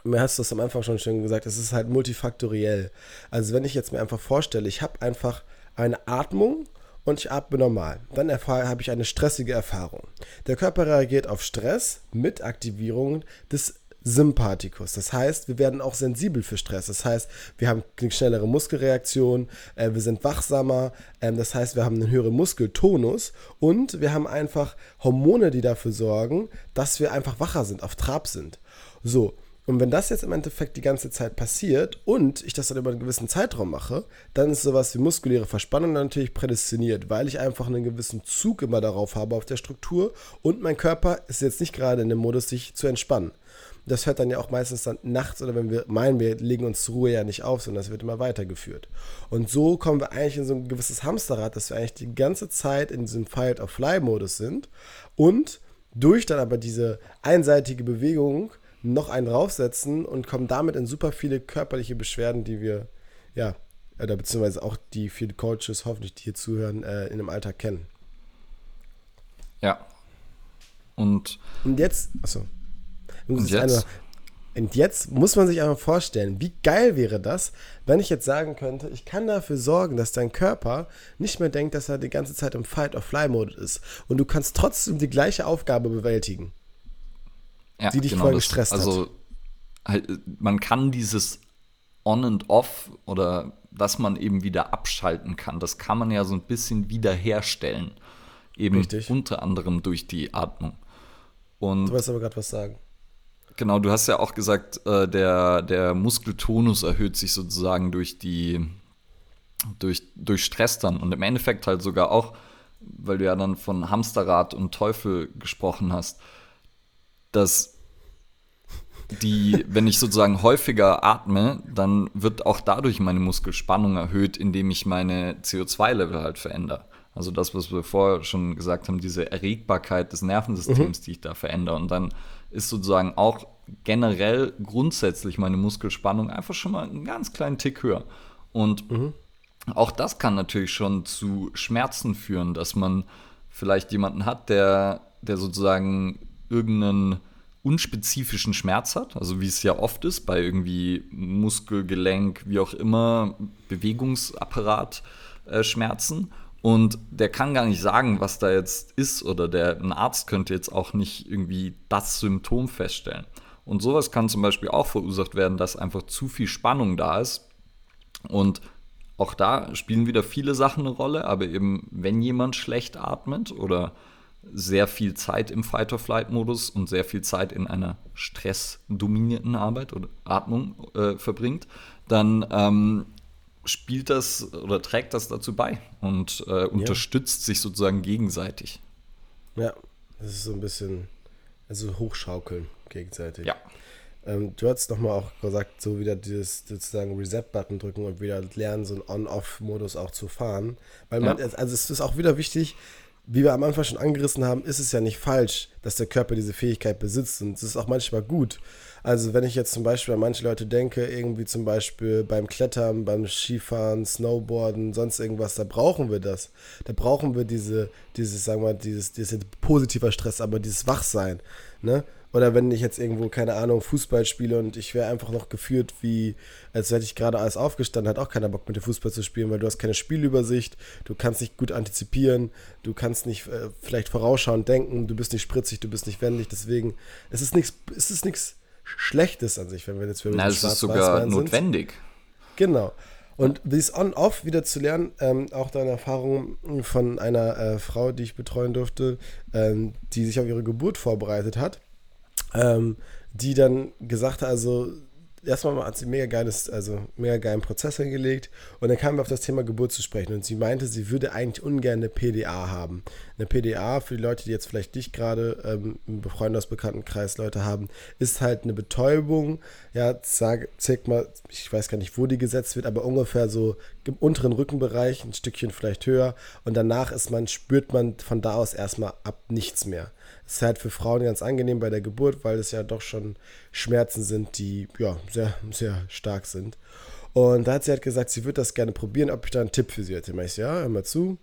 mir hast du das am Anfang schon schön gesagt, es ist halt multifaktoriell. Also wenn ich jetzt mir einfach vorstelle, ich habe einfach eine Atmung und ich atme normal, dann habe ich eine stressige Erfahrung. Der Körper reagiert auf Stress mit Aktivierung des Sympathikus. Das heißt, wir werden auch sensibel für Stress. Das heißt, wir haben eine schnellere Muskelreaktion, äh, wir sind wachsamer, äh, das heißt, wir haben einen höheren Muskeltonus und wir haben einfach Hormone, die dafür sorgen, dass wir einfach wacher sind, auf Trab sind. So, und wenn das jetzt im Endeffekt die ganze Zeit passiert und ich das dann über einen gewissen Zeitraum mache, dann ist sowas wie muskuläre Verspannung natürlich prädestiniert, weil ich einfach einen gewissen Zug immer darauf habe auf der Struktur und mein Körper ist jetzt nicht gerade in dem Modus, sich zu entspannen. Das hört dann ja auch meistens dann nachts oder wenn wir meinen, wir legen uns zur Ruhe ja nicht auf, sondern das wird immer weitergeführt. Und so kommen wir eigentlich in so ein gewisses Hamsterrad, dass wir eigentlich die ganze Zeit in diesem Fight-of-Fly-Modus sind und durch dann aber diese einseitige Bewegung noch einen draufsetzen und kommen damit in super viele körperliche Beschwerden, die wir, ja, oder beziehungsweise auch die viele Coaches hoffentlich, die hier zuhören, äh, in dem Alltag kennen. Ja. Und, und jetzt, achso. Und jetzt? Eine, und jetzt muss man sich einfach vorstellen, wie geil wäre das, wenn ich jetzt sagen könnte, ich kann dafür sorgen, dass dein Körper nicht mehr denkt, dass er die ganze Zeit im Fight-or-Fly-Modus ist. Und du kannst trotzdem die gleiche Aufgabe bewältigen ja, die dich genau voll gestresst das, also, hat. Also man kann dieses On and Off oder dass man eben wieder abschalten kann, das kann man ja so ein bisschen wiederherstellen. Eben Richtig. unter anderem durch die Atmung. Und du wolltest aber gerade was sagen. Genau, du hast ja auch gesagt, äh, der, der Muskeltonus erhöht sich sozusagen durch die durch, durch Stress dann und im Endeffekt halt sogar auch, weil du ja dann von Hamsterrad und Teufel gesprochen hast, dass die, wenn ich sozusagen häufiger atme, dann wird auch dadurch meine Muskelspannung erhöht, indem ich meine CO2-Level halt verändere. Also das, was wir vorher schon gesagt haben, diese Erregbarkeit des Nervensystems, mhm. die ich da verändere. Und dann ist sozusagen auch generell grundsätzlich meine Muskelspannung einfach schon mal einen ganz kleinen Tick höher. Und mhm. auch das kann natürlich schon zu Schmerzen führen, dass man vielleicht jemanden hat, der, der sozusagen irgendeinen unspezifischen Schmerz hat, also wie es ja oft ist bei irgendwie Muskel, Gelenk, wie auch immer, Bewegungsapparat äh, Schmerzen und der kann gar nicht sagen, was da jetzt ist oder der ein Arzt könnte jetzt auch nicht irgendwie das Symptom feststellen. Und sowas kann zum Beispiel auch verursacht werden, dass einfach zu viel Spannung da ist und auch da spielen wieder viele Sachen eine Rolle, aber eben wenn jemand schlecht atmet oder sehr viel Zeit im Fight-or-Flight-Modus und sehr viel Zeit in einer stressdominierten Arbeit oder Atmung äh, verbringt, dann ähm, spielt das oder trägt das dazu bei und äh, unterstützt ja. sich sozusagen gegenseitig. Ja, das ist so ein bisschen, also hochschaukeln gegenseitig. Ja. Ähm, du hast nochmal auch gesagt, so wieder dieses sozusagen Reset-Button drücken und wieder lernen, so einen On-Off-Modus auch zu fahren. Weil man, ja. also es ist auch wieder wichtig, wie wir am Anfang schon angerissen haben, ist es ja nicht falsch, dass der Körper diese Fähigkeit besitzt und es ist auch manchmal gut. Also wenn ich jetzt zum Beispiel an manche Leute denke, irgendwie zum Beispiel beim Klettern, beim Skifahren, Snowboarden, sonst irgendwas, da brauchen wir das. Da brauchen wir diese, dieses, sagen wir dieses, dieses positiver Stress, aber dieses Wachsein. Ne? Oder wenn ich jetzt irgendwo, keine Ahnung, Fußball spiele und ich wäre einfach noch geführt, wie, als hätte ich gerade alles aufgestanden, hat auch keiner Bock mit dem Fußball zu spielen, weil du hast keine Spielübersicht, du kannst nicht gut antizipieren, du kannst nicht äh, vielleicht vorausschauend denken, du bist nicht spritzig, du bist nicht wendig, deswegen, es ist nichts, es ist nichts Schlechtes an sich, wenn wir jetzt für Na, es ist sogar notwendig. Genau. Und dieses On-Off wieder zu lernen, ähm, auch deine Erfahrung von einer äh, Frau, die ich betreuen durfte, ähm, die sich auf ihre Geburt vorbereitet hat, ähm, die dann gesagt hat, also erstmal hat sie mega geiles, also mega geilen Prozess hingelegt und dann kamen wir auf das Thema Geburt zu sprechen und sie meinte, sie würde eigentlich ungern eine PDA haben. Eine PDA, für die Leute, die jetzt vielleicht nicht gerade ähm, im Freundesbekanntenkreis Leute haben, ist halt eine Betäubung, ja, sag, mal, ich weiß gar nicht, wo die gesetzt wird, aber ungefähr so im unteren Rückenbereich, ein Stückchen vielleicht höher und danach ist man, spürt man von da aus erstmal ab nichts mehr ist halt für Frauen ganz angenehm bei der Geburt, weil es ja doch schon Schmerzen sind, die ja sehr, sehr stark sind. Und da hat sie halt gesagt, sie würde das gerne probieren, ob ich da einen Tipp für sie hätte. Ich ja, hör mal zu.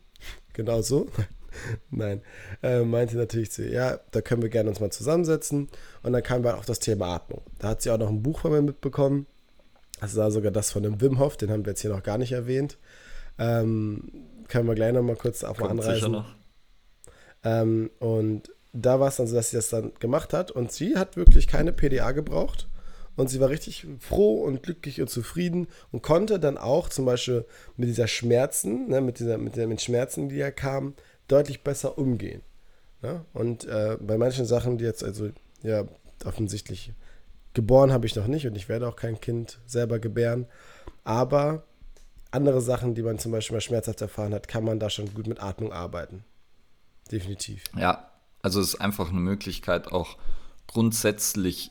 Genau so. *laughs* Nein. Äh, meinte natürlich zu, ja, da können wir gerne uns mal zusammensetzen. Und dann kam wir auf das Thema Atmung. Da hat sie auch noch ein Buch von mir mitbekommen. Das war sogar das von dem Wim Hof, den haben wir jetzt hier noch gar nicht erwähnt. Ähm, können wir gleich noch mal kurz auf Kommt anreisen. Sicher noch. Ähm, und da war es dann so, dass sie das dann gemacht hat und sie hat wirklich keine PDA gebraucht und sie war richtig froh und glücklich und zufrieden und konnte dann auch zum Beispiel mit dieser Schmerzen, ne, mit dieser mit den Schmerzen, die ja kamen, deutlich besser umgehen. Ne? Und äh, bei manchen Sachen, die jetzt also ja offensichtlich geboren habe ich noch nicht und ich werde auch kein Kind selber gebären, aber andere Sachen, die man zum Beispiel mal schmerzhaft erfahren hat, kann man da schon gut mit Atmung arbeiten. Definitiv. Ja, also es ist einfach eine Möglichkeit, auch grundsätzlich,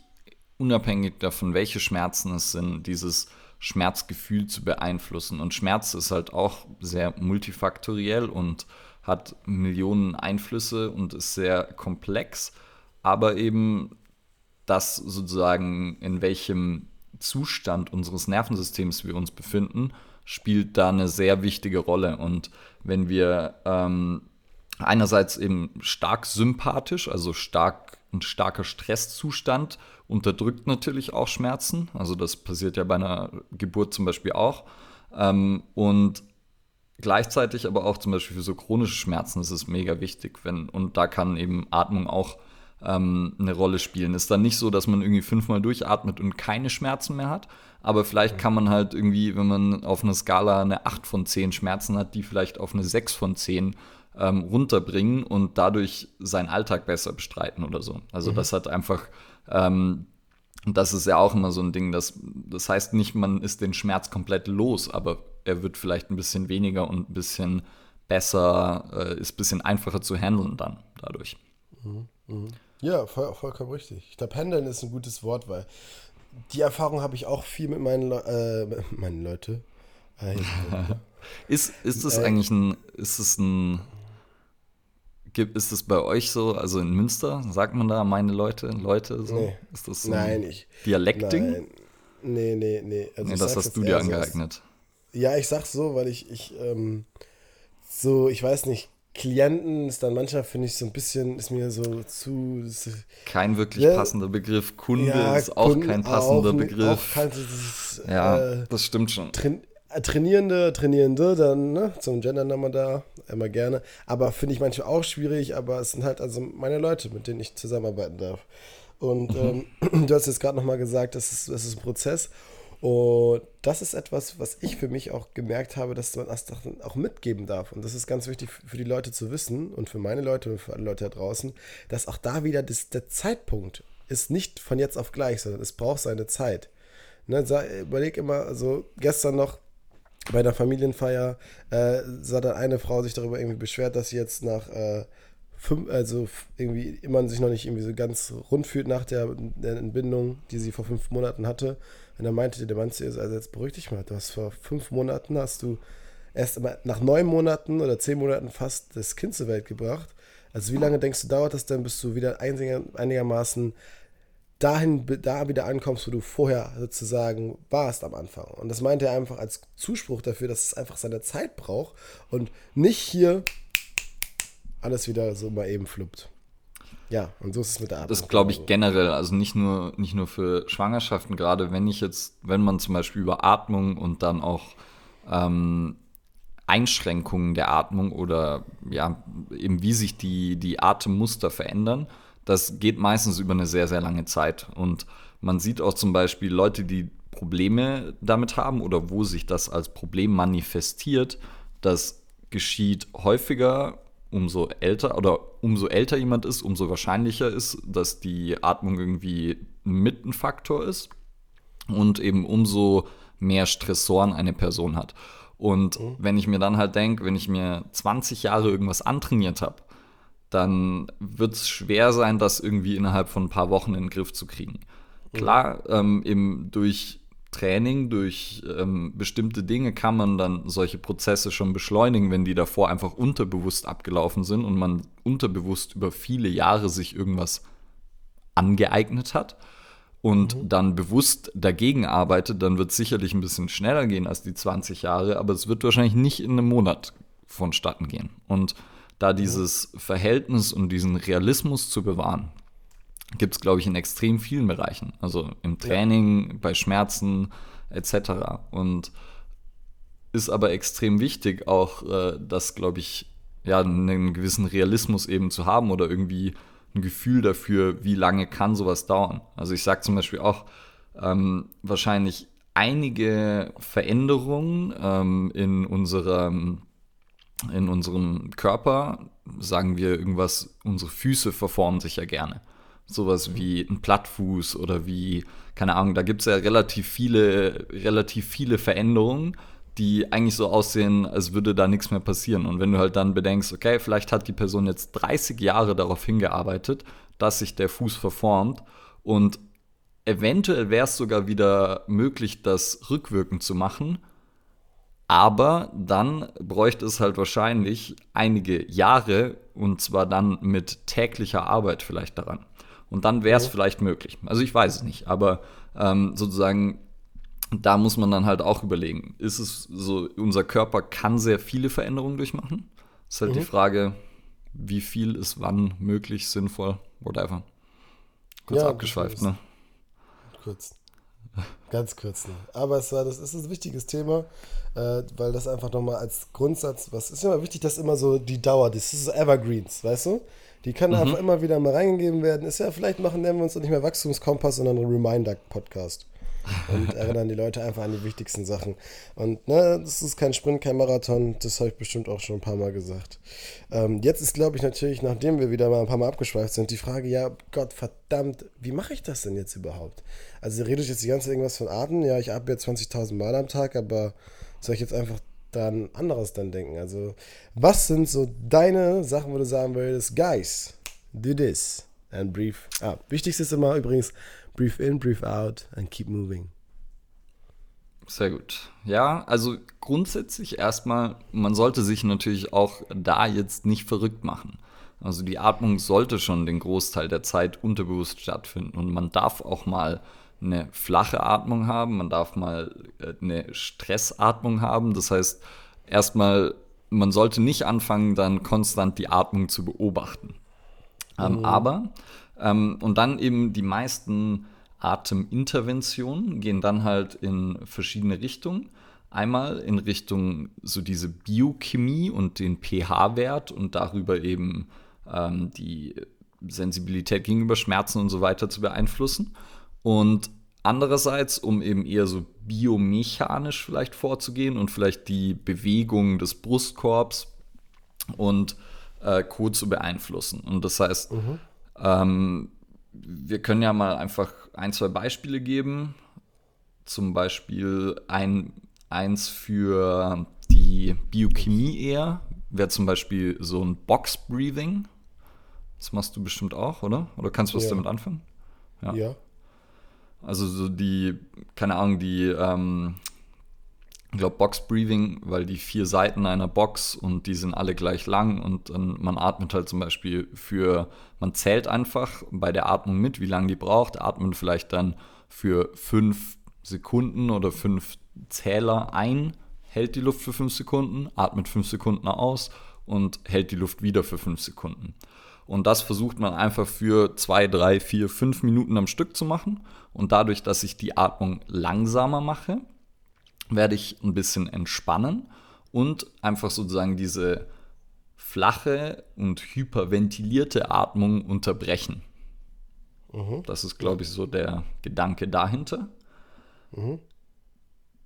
unabhängig davon, welche Schmerzen es sind, dieses Schmerzgefühl zu beeinflussen. Und Schmerz ist halt auch sehr multifaktoriell und hat Millionen Einflüsse und ist sehr komplex, aber eben das sozusagen, in welchem Zustand unseres Nervensystems wir uns befinden, spielt da eine sehr wichtige Rolle. Und wenn wir ähm, einerseits eben stark sympathisch, also stark ein starker Stresszustand unterdrückt natürlich auch Schmerzen. Also das passiert ja bei einer Geburt zum Beispiel auch. Ähm, und gleichzeitig aber auch zum Beispiel für so chronische Schmerzen ist es mega wichtig, wenn, und da kann eben Atmung auch ähm, eine Rolle spielen. Ist dann nicht so, dass man irgendwie fünfmal durchatmet und keine Schmerzen mehr hat, aber vielleicht kann man halt irgendwie, wenn man auf einer Skala eine 8 von 10 Schmerzen hat, die vielleicht auf eine 6 von 10 ähm, runterbringen und dadurch seinen Alltag besser bestreiten oder so. Also mhm. das hat einfach, ähm, das ist ja auch immer so ein Ding, das, das heißt nicht, man ist den Schmerz komplett los, aber er wird vielleicht ein bisschen weniger und ein bisschen besser, äh, ist ein bisschen einfacher zu handeln dann dadurch. Mhm. Mhm. Ja, voll, vollkommen richtig. Ich glaube, handeln ist ein gutes Wort, weil die Erfahrung habe ich auch viel mit meinen, Le äh, meinen Leute. Äh, *laughs* ist, ist das äh, eigentlich ein, ist es ein ist das bei euch so, also in Münster, sagt man da meine Leute, Leute so? Nee. Ist das so nein, ich, Dialektding? Nein. Nee, nee, nee. Also nee das hast du dir angeeignet. So, ja, ich sag's so, weil ich, ich ähm, so, ich weiß nicht, Klienten ist dann manchmal, finde ich, so ein bisschen, ist mir so zu. Kein wirklich ja, passender Begriff. Kunde ja, ist auch Kunden kein passender auch, Begriff. Auch kein, das, ja, äh, das stimmt schon. Train, äh, Trainierende, Trainierende, dann ne, zum Gender nochmal da, immer gerne. Aber finde ich manchmal auch schwierig, aber es sind halt also meine Leute, mit denen ich zusammenarbeiten darf. Und mhm. ähm, *clears throat* du hast jetzt gerade nochmal gesagt, das ist, das ist ein Prozess. Und das ist etwas, was ich für mich auch gemerkt habe, dass man das auch mitgeben darf. Und das ist ganz wichtig für die Leute zu wissen und für meine Leute und für alle Leute da draußen, dass auch da wieder das, der Zeitpunkt ist nicht von jetzt auf gleich, sondern es braucht seine Zeit. Ne, überleg immer, also gestern noch bei der Familienfeier äh, sah dann eine Frau sich darüber irgendwie beschwert, dass sie jetzt nach äh, fünf, also irgendwie immer sich noch nicht irgendwie so ganz rund fühlt nach der, der Entbindung, die sie vor fünf Monaten hatte. Und dann meinte der Mann zu ihr, also jetzt beruhig dich mal, du hast vor fünf Monaten hast du erst nach neun Monaten oder zehn Monaten fast das Kind zur Welt gebracht. Also wie lange denkst du, dauert das denn, bis du wieder einigermaßen dahin da wieder ankommst, wo du vorher sozusagen warst am Anfang. Und das meint er einfach als Zuspruch dafür, dass es einfach seine Zeit braucht und nicht hier alles wieder so mal eben fluppt. Ja, und so ist es mit der Atmung. Das glaube ich generell, also nicht nur, nicht nur für Schwangerschaften, gerade wenn ich jetzt, wenn man zum Beispiel über Atmung und dann auch ähm, Einschränkungen der Atmung oder ja, eben wie sich die, die Atemmuster verändern, das geht meistens über eine sehr, sehr lange Zeit. Und man sieht auch zum Beispiel Leute, die Probleme damit haben oder wo sich das als Problem manifestiert, das geschieht häufiger umso älter oder umso älter jemand ist, umso wahrscheinlicher ist, dass die Atmung irgendwie mit ein Faktor ist und eben umso mehr Stressoren eine Person hat. Und mhm. wenn ich mir dann halt denke, wenn ich mir 20 Jahre irgendwas antrainiert habe, dann wird es schwer sein, das irgendwie innerhalb von ein paar Wochen in den Griff zu kriegen. Klar, ähm, eben durch Training, durch ähm, bestimmte Dinge kann man dann solche Prozesse schon beschleunigen, wenn die davor einfach unterbewusst abgelaufen sind und man unterbewusst über viele Jahre sich irgendwas angeeignet hat und mhm. dann bewusst dagegen arbeitet, dann wird es sicherlich ein bisschen schneller gehen als die 20 Jahre, aber es wird wahrscheinlich nicht in einem Monat vonstatten gehen. Und da dieses Verhältnis und diesen Realismus zu bewahren, gibt es, glaube ich, in extrem vielen Bereichen. Also im Training, ja. bei Schmerzen etc. Und ist aber extrem wichtig, auch äh, das, glaube ich, ja, einen gewissen Realismus eben zu haben oder irgendwie ein Gefühl dafür, wie lange kann sowas dauern. Also ich sage zum Beispiel auch, ähm, wahrscheinlich einige Veränderungen ähm, in unserem in unserem Körper, sagen wir irgendwas, unsere Füße verformen sich ja gerne sowas wie ein Plattfuß oder wie, keine Ahnung, da gibt es ja relativ viele, relativ viele Veränderungen, die eigentlich so aussehen, als würde da nichts mehr passieren. Und wenn du halt dann bedenkst, okay, vielleicht hat die Person jetzt 30 Jahre darauf hingearbeitet, dass sich der Fuß verformt und eventuell wäre es sogar wieder möglich, das rückwirkend zu machen. Aber dann bräuchte es halt wahrscheinlich einige Jahre und zwar dann mit täglicher Arbeit vielleicht daran. Und dann wäre es ja. vielleicht möglich. Also ich weiß es nicht, aber ähm, sozusagen da muss man dann halt auch überlegen, ist es so, unser Körper kann sehr viele Veränderungen durchmachen. Ist halt mhm. die Frage, wie viel ist wann möglich, sinnvoll, whatever. Kurz ja, abgeschweift, ne? Kurz. Ganz kurz noch. Aber es war, das ist ein wichtiges Thema, äh, weil das einfach nochmal als Grundsatz, was ist immer wichtig, dass immer so die Dauer, das ist so Evergreens, weißt du? Die können mhm. einfach immer wieder mal reingegeben werden. Ist ja, vielleicht machen nennen wir uns nicht mehr Wachstumskompass, sondern Reminder-Podcast. Und erinnern die Leute einfach an die wichtigsten Sachen. Und ne, das ist kein Sprint, kein Marathon, das habe ich bestimmt auch schon ein paar Mal gesagt. Ähm, jetzt ist, glaube ich, natürlich, nachdem wir wieder mal ein paar Mal abgeschweift sind, die Frage, ja, Gott verdammt, wie mache ich das denn jetzt überhaupt? Also ihr redet jetzt die ganze Zeit irgendwas von Atmen, ja, ich atme jetzt 20.000 Mal am Tag, aber soll ich jetzt einfach dann anderes dann denken. Also, was sind so deine Sachen, wo du sagen würdest, guys, do this and breathe out. Wichtigste ist immer übrigens, breathe in, breathe out and keep moving. Sehr gut. Ja, also grundsätzlich erstmal, man sollte sich natürlich auch da jetzt nicht verrückt machen. Also die Atmung sollte schon den Großteil der Zeit unterbewusst stattfinden und man darf auch mal eine flache Atmung haben, man darf mal äh, eine Stressatmung haben. Das heißt, erstmal, man sollte nicht anfangen, dann konstant die Atmung zu beobachten. Ähm, mhm. Aber, ähm, und dann eben die meisten Ateminterventionen gehen dann halt in verschiedene Richtungen. Einmal in Richtung so diese Biochemie und den pH-Wert und darüber eben ähm, die Sensibilität gegenüber Schmerzen und so weiter zu beeinflussen. Und andererseits, um eben eher so biomechanisch vielleicht vorzugehen und vielleicht die Bewegung des Brustkorbs und äh, Co. zu beeinflussen. Und das heißt, mhm. Ähm, wir können ja mal einfach ein, zwei Beispiele geben. Zum Beispiel ein, eins für die Biochemie eher, wäre zum Beispiel so ein Box Breathing. Das machst du bestimmt auch, oder? Oder kannst du was ja. damit anfangen? Ja. ja. Also so die, keine Ahnung, die, ähm, ich glaube, Box Breathing, weil die vier Seiten einer Box und die sind alle gleich lang und dann man atmet halt zum Beispiel für, man zählt einfach bei der Atmung mit, wie lange die braucht, atmet vielleicht dann für fünf Sekunden oder fünf Zähler ein, hält die Luft für fünf Sekunden, atmet fünf Sekunden aus und hält die Luft wieder für fünf Sekunden. Und das versucht man einfach für zwei, drei, vier, fünf Minuten am Stück zu machen. Und dadurch, dass ich die Atmung langsamer mache, werde ich ein bisschen entspannen und einfach sozusagen diese flache und hyperventilierte Atmung unterbrechen. Mhm. Das ist, glaube ich, so der Gedanke dahinter. Mhm.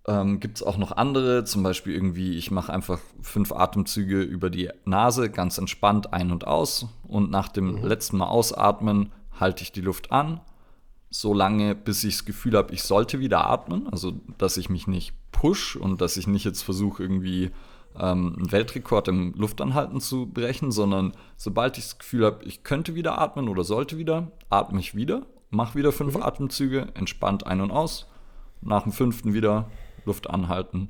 Ähm, Gibt es auch noch andere, zum Beispiel irgendwie, ich mache einfach fünf Atemzüge über die Nase, ganz entspannt ein und aus. Und nach dem mhm. letzten Mal ausatmen halte ich die Luft an, so lange, bis ich das Gefühl habe, ich sollte wieder atmen. Also, dass ich mich nicht push und dass ich nicht jetzt versuche, irgendwie ähm, einen Weltrekord im Luftanhalten zu brechen, sondern sobald ich das Gefühl habe, ich könnte wieder atmen oder sollte wieder, atme ich wieder, mache wieder fünf mhm. Atemzüge, entspannt ein und aus. Nach dem fünften wieder Luft anhalten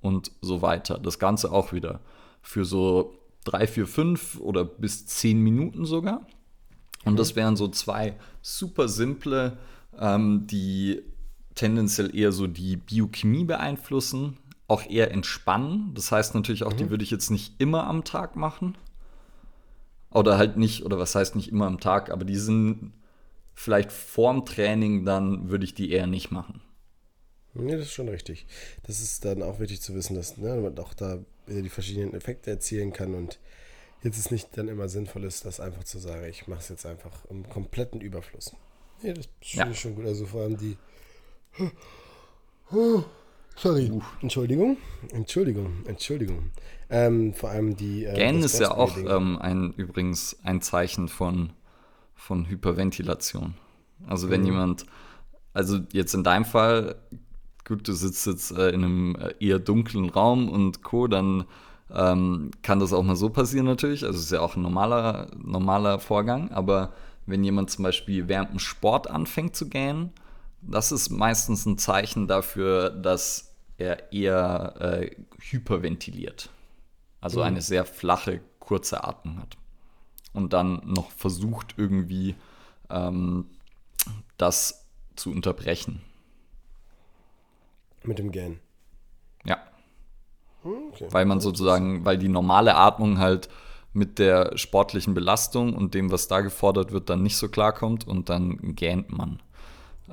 und so weiter. Das Ganze auch wieder für so drei, vier, fünf oder bis zehn Minuten sogar. Und das mhm. wären so zwei super simple, ähm, die tendenziell eher so die Biochemie beeinflussen, auch eher entspannen. Das heißt natürlich auch, mhm. die würde ich jetzt nicht immer am Tag machen. Oder halt nicht, oder was heißt nicht immer am Tag, aber die sind vielleicht vorm Training, dann würde ich die eher nicht machen. Nee, das ist schon richtig. Das ist dann auch wichtig zu wissen, dass ne, man auch da die verschiedenen Effekte erzielen kann und jetzt ist nicht dann immer sinnvoll ist, das einfach zu sagen, ich mache es jetzt einfach im kompletten Überfluss. Nee, das ist ja. schon gut. Also vor allem die. Sorry. Uh. Entschuldigung. Entschuldigung. Entschuldigung. Ähm, vor allem die. Äh, Gähnen ist ja auch ähm, ein, übrigens ein Zeichen von, von Hyperventilation. Also wenn mhm. jemand, also jetzt in deinem Fall gut, du sitzt jetzt äh, in einem äh, eher dunklen Raum und Co., dann ähm, kann das auch mal so passieren natürlich. Also es ist ja auch ein normaler, normaler Vorgang. Aber wenn jemand zum Beispiel während dem Sport anfängt zu gähnen, das ist meistens ein Zeichen dafür, dass er eher äh, hyperventiliert. Also mhm. eine sehr flache, kurze Atmung hat. Und dann noch versucht irgendwie ähm, das zu unterbrechen. Mit dem Gain. Ja. Hm, okay. Weil man sozusagen, weil die normale Atmung halt mit der sportlichen Belastung und dem, was da gefordert wird, dann nicht so klarkommt und dann gähnt man.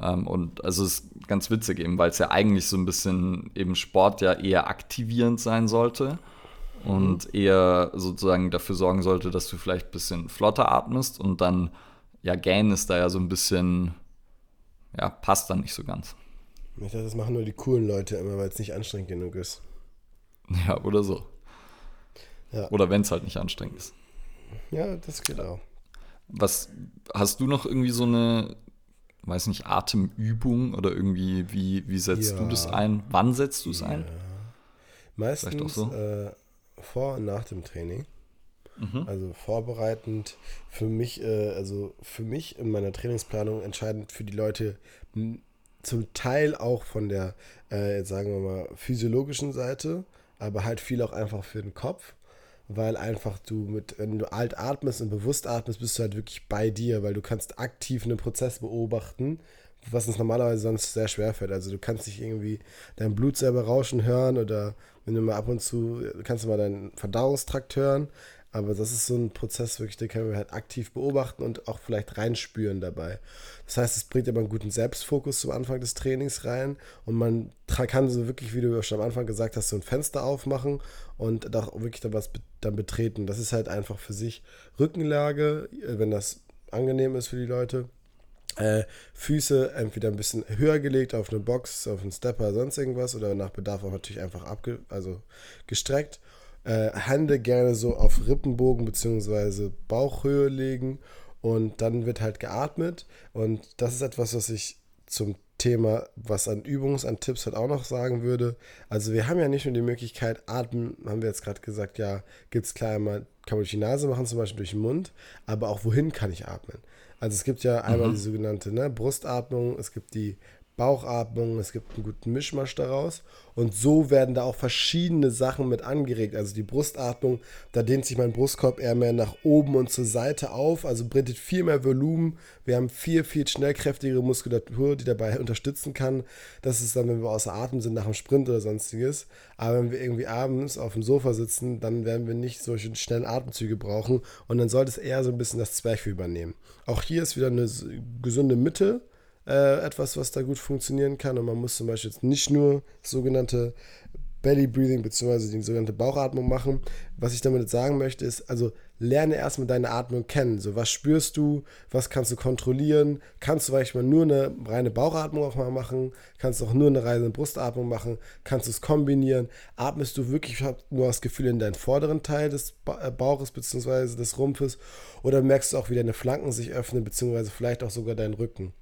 Ähm, und also es ist ganz witzig eben, weil es ja eigentlich so ein bisschen eben Sport ja eher aktivierend sein sollte und mhm. eher sozusagen dafür sorgen sollte, dass du vielleicht ein bisschen flotter atmest und dann ja Gain ist da ja so ein bisschen ja passt dann nicht so ganz. Ich dachte, das machen nur die coolen Leute immer, weil es nicht anstrengend genug ist. *laughs* Ja, oder so. Ja. Oder wenn es halt nicht anstrengend ist. Ja, das geht auch. Was hast du noch irgendwie so eine, weiß nicht, Atemübung oder irgendwie, wie, wie setzt ja. du das ein? Wann setzt du es ja. ein? Meistens so? äh, vor und nach dem Training. Mhm. Also vorbereitend für mich, äh, also für mich in meiner Trainingsplanung entscheidend für die Leute zum Teil auch von der, äh, sagen wir mal, physiologischen Seite, aber halt viel auch einfach für den Kopf, weil einfach du mit, wenn du alt atmest und bewusst atmest, bist du halt wirklich bei dir, weil du kannst aktiv einen Prozess beobachten, was uns normalerweise sonst sehr schwer fällt. Also du kannst nicht irgendwie dein Blut selber rauschen hören oder wenn du mal ab und zu, kannst du mal deinen Verdauungstrakt hören, aber das ist so ein Prozess, wirklich, den können wir halt aktiv beobachten und auch vielleicht reinspüren dabei. Das heißt, es bringt aber einen guten Selbstfokus zum Anfang des Trainings rein und man kann so wirklich, wie du schon am Anfang gesagt hast, so ein Fenster aufmachen und da wirklich dann was dann betreten. Das ist halt einfach für sich Rückenlage, äh, wenn das angenehm ist für die Leute. Äh, Füße entweder ein bisschen höher gelegt auf eine Box, auf einen Stepper, sonst irgendwas oder nach Bedarf auch natürlich einfach abge also gestreckt äh, Hände gerne so auf Rippenbogen bzw. Bauchhöhe legen und dann wird halt geatmet und das ist etwas, was ich zum Thema, was an Übungs-, an Tipps halt auch noch sagen würde. Also wir haben ja nicht nur die Möglichkeit, atmen, haben wir jetzt gerade gesagt, ja, gibt es klar einmal, kann man durch die Nase machen, zum Beispiel durch den Mund, aber auch wohin kann ich atmen? Also es gibt ja einmal mhm. die sogenannte ne, Brustatmung, es gibt die Bauchatmung, es gibt einen guten Mischmasch daraus. Und so werden da auch verschiedene Sachen mit angeregt. Also die Brustatmung, da dehnt sich mein Brustkorb eher mehr nach oben und zur Seite auf, also bringt viel mehr Volumen. Wir haben viel, viel schnellkräftigere Muskulatur, die dabei unterstützen kann. Das ist dann, wenn wir außer Atem sind nach dem Sprint oder sonstiges. Aber wenn wir irgendwie abends auf dem Sofa sitzen, dann werden wir nicht solche schnellen Atemzüge brauchen. Und dann sollte es eher so ein bisschen das Zwerchfell übernehmen. Auch hier ist wieder eine gesunde Mitte äh, etwas, was da gut funktionieren kann. Und man muss zum Beispiel jetzt nicht nur sogenannte Belly Breathing bzw. die sogenannte Bauchatmung machen. Was ich damit sagen möchte, ist, also lerne erstmal deine Atmung kennen. So, was spürst du? Was kannst du kontrollieren? Kannst du vielleicht mal nur eine reine Bauchatmung auch mal machen? Kannst du auch nur eine reine Brustatmung machen? Kannst du es kombinieren? Atmest du wirklich nur das Gefühl in deinen vorderen Teil des äh, Bauches bzw. des Rumpfes? Oder merkst du auch, wie deine Flanken sich öffnen bzw. vielleicht auch sogar deinen Rücken?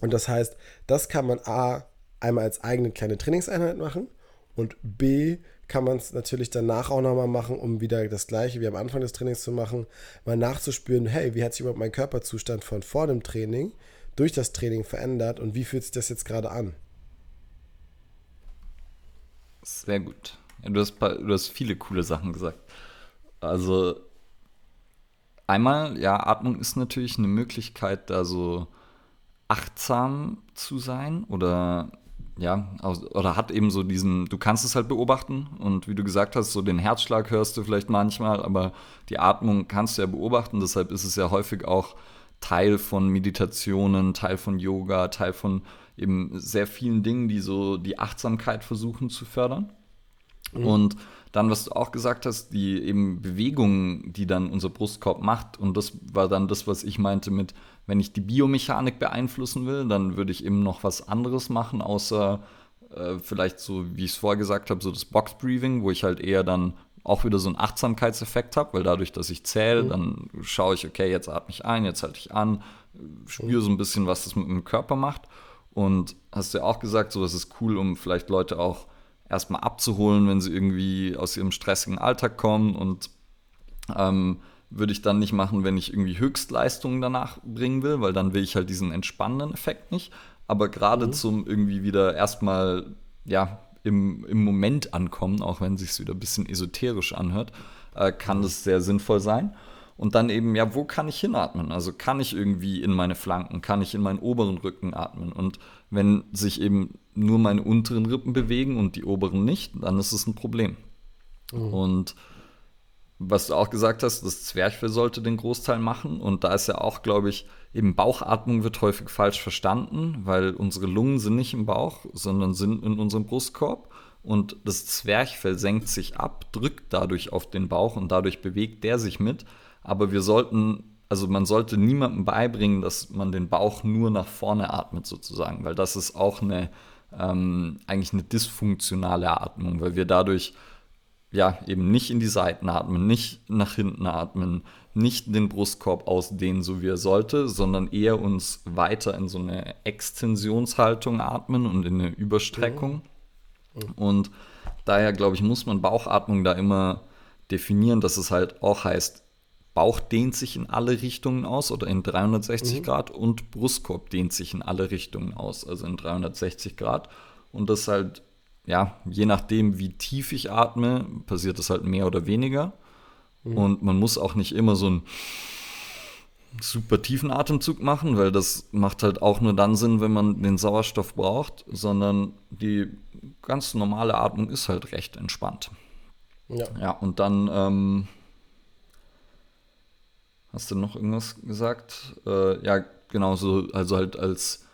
Und das heißt, das kann man A, einmal als eigene kleine Trainingseinheit machen und B, kann man es natürlich danach auch nochmal machen, um wieder das gleiche wie am Anfang des Trainings zu machen, mal nachzuspüren, hey, wie hat sich überhaupt mein Körperzustand von vor dem Training durch das Training verändert und wie fühlt sich das jetzt gerade an? Sehr gut. Ja, du, hast, du hast viele coole Sachen gesagt. Also einmal, ja, Atmung ist natürlich eine Möglichkeit, da so achtsam zu sein oder ja, oder hat eben so diesen, du kannst es halt beobachten und wie du gesagt hast, so den Herzschlag hörst du vielleicht manchmal, aber die Atmung kannst du ja beobachten, deshalb ist es ja häufig auch Teil von Meditationen, Teil von Yoga, Teil von eben sehr vielen Dingen, die so die Achtsamkeit versuchen zu fördern. Mhm. Und dann, was du auch gesagt hast, die eben Bewegungen, die dann unser Brustkorb macht. Und das war dann das, was ich meinte mit, wenn ich die Biomechanik beeinflussen will, dann würde ich eben noch was anderes machen, außer äh, vielleicht so, wie ich es vorher gesagt habe, so das Box Breathing, wo ich halt eher dann auch wieder so einen Achtsamkeitseffekt habe, weil dadurch, dass ich zähle, mhm. dann schaue ich, okay, jetzt atme ich ein, jetzt halte ich an, spüre so ein bisschen, was das mit dem Körper macht. Und hast du ja auch gesagt, so, das ist cool, um vielleicht Leute auch erstmal abzuholen, wenn sie irgendwie aus ihrem stressigen Alltag kommen und ähm, würde ich dann nicht machen, wenn ich irgendwie Höchstleistungen danach bringen will, weil dann will ich halt diesen entspannenden Effekt nicht. Aber gerade mhm. zum irgendwie wieder erstmal, ja, im, im Moment ankommen, auch wenn es sich wieder ein bisschen esoterisch anhört, äh, kann mhm. das sehr sinnvoll sein. Und dann eben, ja, wo kann ich hinatmen? Also kann ich irgendwie in meine Flanken, kann ich in meinen oberen Rücken atmen? Und wenn sich eben nur meine unteren Rippen bewegen und die oberen nicht, dann ist es ein Problem. Mhm. Und was du auch gesagt hast, das Zwerchfell sollte den Großteil machen. Und da ist ja auch, glaube ich, eben Bauchatmung wird häufig falsch verstanden, weil unsere Lungen sind nicht im Bauch, sondern sind in unserem Brustkorb. Und das Zwerchfell senkt sich ab, drückt dadurch auf den Bauch und dadurch bewegt der sich mit. Aber wir sollten, also man sollte niemandem beibringen, dass man den Bauch nur nach vorne atmet sozusagen, weil das ist auch eine ähm, eigentlich eine dysfunktionale Atmung, weil wir dadurch ja eben nicht in die Seiten atmen, nicht nach hinten atmen, nicht den Brustkorb ausdehnen, so wie er sollte, sondern eher uns weiter in so eine Extensionshaltung atmen und in eine Überstreckung. Mhm. Mhm. Und daher, glaube ich, muss man Bauchatmung da immer definieren, dass es halt auch heißt, Bauch dehnt sich in alle Richtungen aus oder in 360 mhm. Grad und Brustkorb dehnt sich in alle Richtungen aus, also in 360 Grad. Und das halt, ja, je nachdem, wie tief ich atme, passiert das halt mehr oder weniger. Mhm. Und man muss auch nicht immer so einen super tiefen Atemzug machen, weil das macht halt auch nur dann Sinn, wenn man den Sauerstoff braucht, sondern die ganz normale Atmung ist halt recht entspannt. Ja, ja und dann ähm, Hast du noch irgendwas gesagt? Äh, ja, genau so, also halt als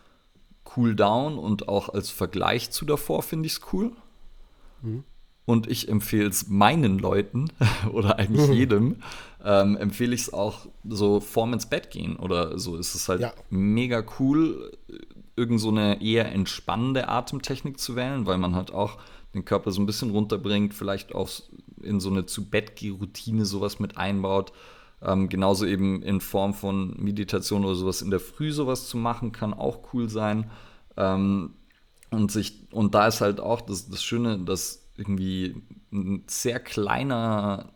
Cooldown und auch als Vergleich zu davor finde ich es cool. Mhm. Und ich empfehle es meinen Leuten *laughs* oder eigentlich mhm. jedem, ähm, empfehle ich es auch so vorm ins Bett gehen oder so. Es ist halt ja. mega cool, irgend so eine eher entspannende Atemtechnik zu wählen, weil man halt auch den Körper so ein bisschen runterbringt, vielleicht auch in so eine zu Bett Routine sowas mit einbaut. Ähm, genauso eben in Form von Meditation oder sowas in der Früh sowas zu machen, kann auch cool sein. Ähm, und, sich, und da ist halt auch das, das Schöne, dass irgendwie ein sehr kleiner,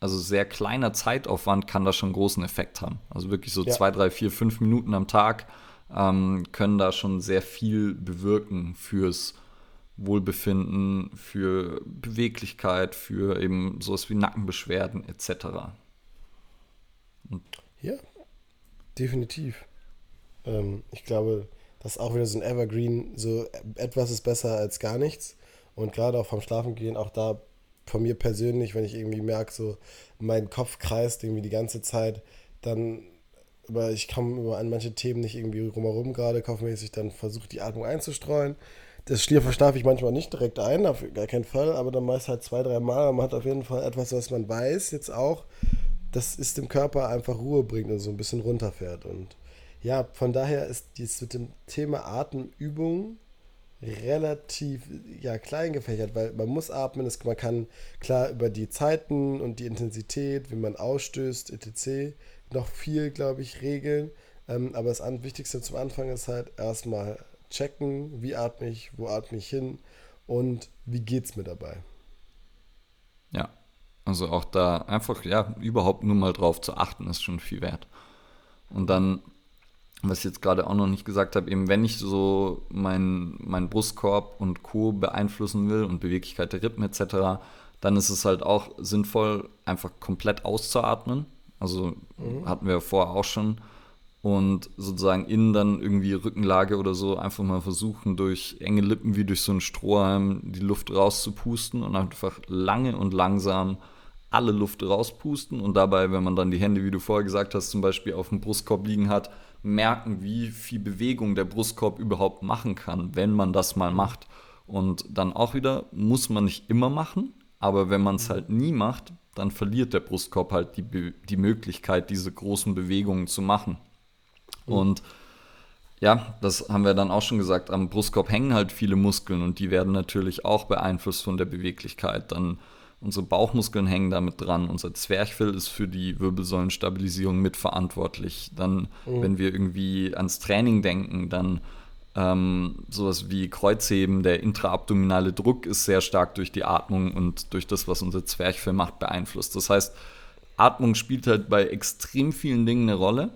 also sehr kleiner Zeitaufwand kann da schon großen Effekt haben. Also wirklich so ja. zwei, drei, vier, fünf Minuten am Tag ähm, können da schon sehr viel bewirken fürs Wohlbefinden, für Beweglichkeit, für eben sowas wie Nackenbeschwerden etc. Ja, definitiv. Ähm, ich glaube, das ist auch wieder so ein Evergreen, so etwas ist besser als gar nichts. Und gerade auch vom Schlafengehen, auch da von mir persönlich, wenn ich irgendwie merke, so mein Kopf kreist irgendwie die ganze Zeit, dann aber ich komme über an manche Themen nicht irgendwie rumherum gerade kopfmäßig, dann versuche die Atmung einzustreuen. Das schlafe ich manchmal nicht direkt ein, auf gar keinen Fall, aber dann meist halt zwei, drei Mal. Man hat auf jeden Fall etwas, was man weiß jetzt auch, dass es dem Körper einfach Ruhe bringt und so ein bisschen runterfährt. Und ja, von daher ist dies mit dem Thema Atemübung relativ ja, klein gefächert, weil man muss atmen, es, man kann klar über die Zeiten und die Intensität, wie man ausstößt, etc., noch viel, glaube ich, regeln. Ähm, aber das Wichtigste zum Anfang ist halt erstmal checken, wie atme ich, wo atme ich hin und wie geht es mir dabei. Ja, also auch da einfach, ja, überhaupt nur mal drauf zu achten, ist schon viel wert. Und dann, was ich jetzt gerade auch noch nicht gesagt habe, eben wenn ich so meinen mein Brustkorb und Co. beeinflussen will und Beweglichkeit der Rippen etc., dann ist es halt auch sinnvoll, einfach komplett auszuatmen. Also mhm. hatten wir vorher auch schon und sozusagen innen dann irgendwie Rückenlage oder so einfach mal versuchen, durch enge Lippen wie durch so einen Strohhalm die Luft rauszupusten und einfach lange und langsam alle Luft rauspusten und dabei, wenn man dann die Hände, wie du vorher gesagt hast, zum Beispiel auf dem Brustkorb liegen hat, merken, wie viel Bewegung der Brustkorb überhaupt machen kann, wenn man das mal macht. Und dann auch wieder, muss man nicht immer machen, aber wenn man es halt nie macht, dann verliert der Brustkorb halt die, die Möglichkeit, diese großen Bewegungen zu machen. Mhm. Und ja, das haben wir dann auch schon gesagt, am Brustkorb hängen halt viele Muskeln und die werden natürlich auch beeinflusst von der Beweglichkeit. Dann unsere Bauchmuskeln hängen damit dran, unser Zwerchfell ist für die Wirbelsäulenstabilisierung mitverantwortlich. Dann, mhm. wenn wir irgendwie ans Training denken, dann ähm, sowas wie Kreuzheben, der intraabdominale Druck ist sehr stark durch die Atmung und durch das, was unser Zwerchfell macht, beeinflusst. Das heißt, Atmung spielt halt bei extrem vielen Dingen eine Rolle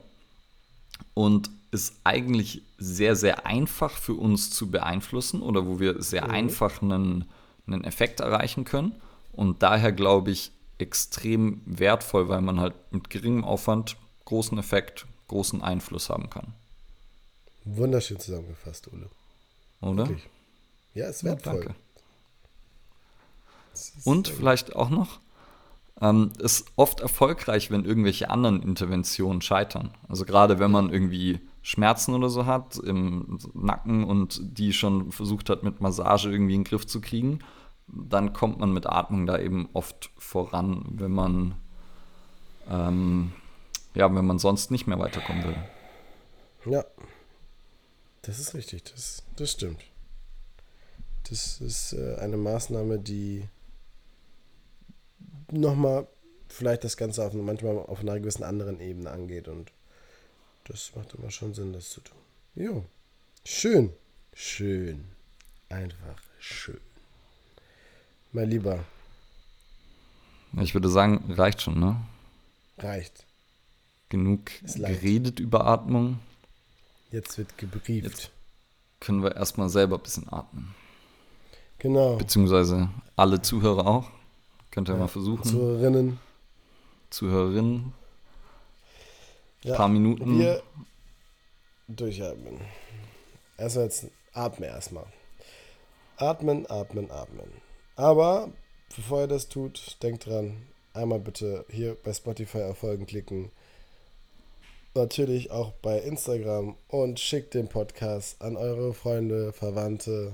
und ist eigentlich sehr, sehr einfach für uns zu beeinflussen oder wo wir sehr mhm. einfach einen, einen Effekt erreichen können. Und daher glaube ich extrem wertvoll, weil man halt mit geringem Aufwand großen Effekt, großen Einfluss haben kann. Wunderschön zusammengefasst, Ole. Oder? Wirklich. Ja, ist wertvoll. Ja, danke. Und vielleicht auch noch, ähm, ist oft erfolgreich, wenn irgendwelche anderen Interventionen scheitern. Also gerade wenn man irgendwie Schmerzen oder so hat im Nacken und die schon versucht hat, mit Massage irgendwie in den Griff zu kriegen, dann kommt man mit Atmung da eben oft voran, wenn man ähm, ja, wenn man sonst nicht mehr weiterkommen will. Ja, das ist richtig, das, das stimmt. Das ist äh, eine Maßnahme, die nochmal vielleicht das Ganze auf, manchmal auf einer gewissen anderen Ebene angeht und das macht immer schon Sinn, das zu tun. Jo. Schön. Schön. Einfach schön. Mein Lieber. Ich würde sagen, reicht schon, ne? Reicht. Genug geredet über Atmung. Jetzt wird gebrieft. Jetzt können wir erstmal selber ein bisschen atmen. Genau. Beziehungsweise alle Zuhörer auch. Könnt ihr ja, mal versuchen. Zuhörerinnen. Zuhörerinnen. Ein ja, paar Minuten. Wir durchatmen. Erstmal jetzt atme erstmal. Atmen, atmen, atmen. Aber bevor ihr das tut, denkt dran, einmal bitte hier bei Spotify auf Folgen klicken natürlich auch bei Instagram und schickt den Podcast an eure Freunde, Verwandte.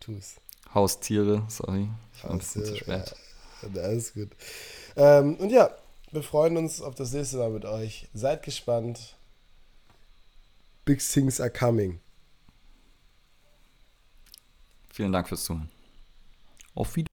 Tu's. Haustiere, sorry. Ich war ein bisschen zu spät. Ja, alles gut. Ähm, und ja, wir freuen uns auf das nächste Mal mit euch. Seid gespannt. Big things are coming. Vielen Dank fürs Zuhören. Auf Wiedersehen.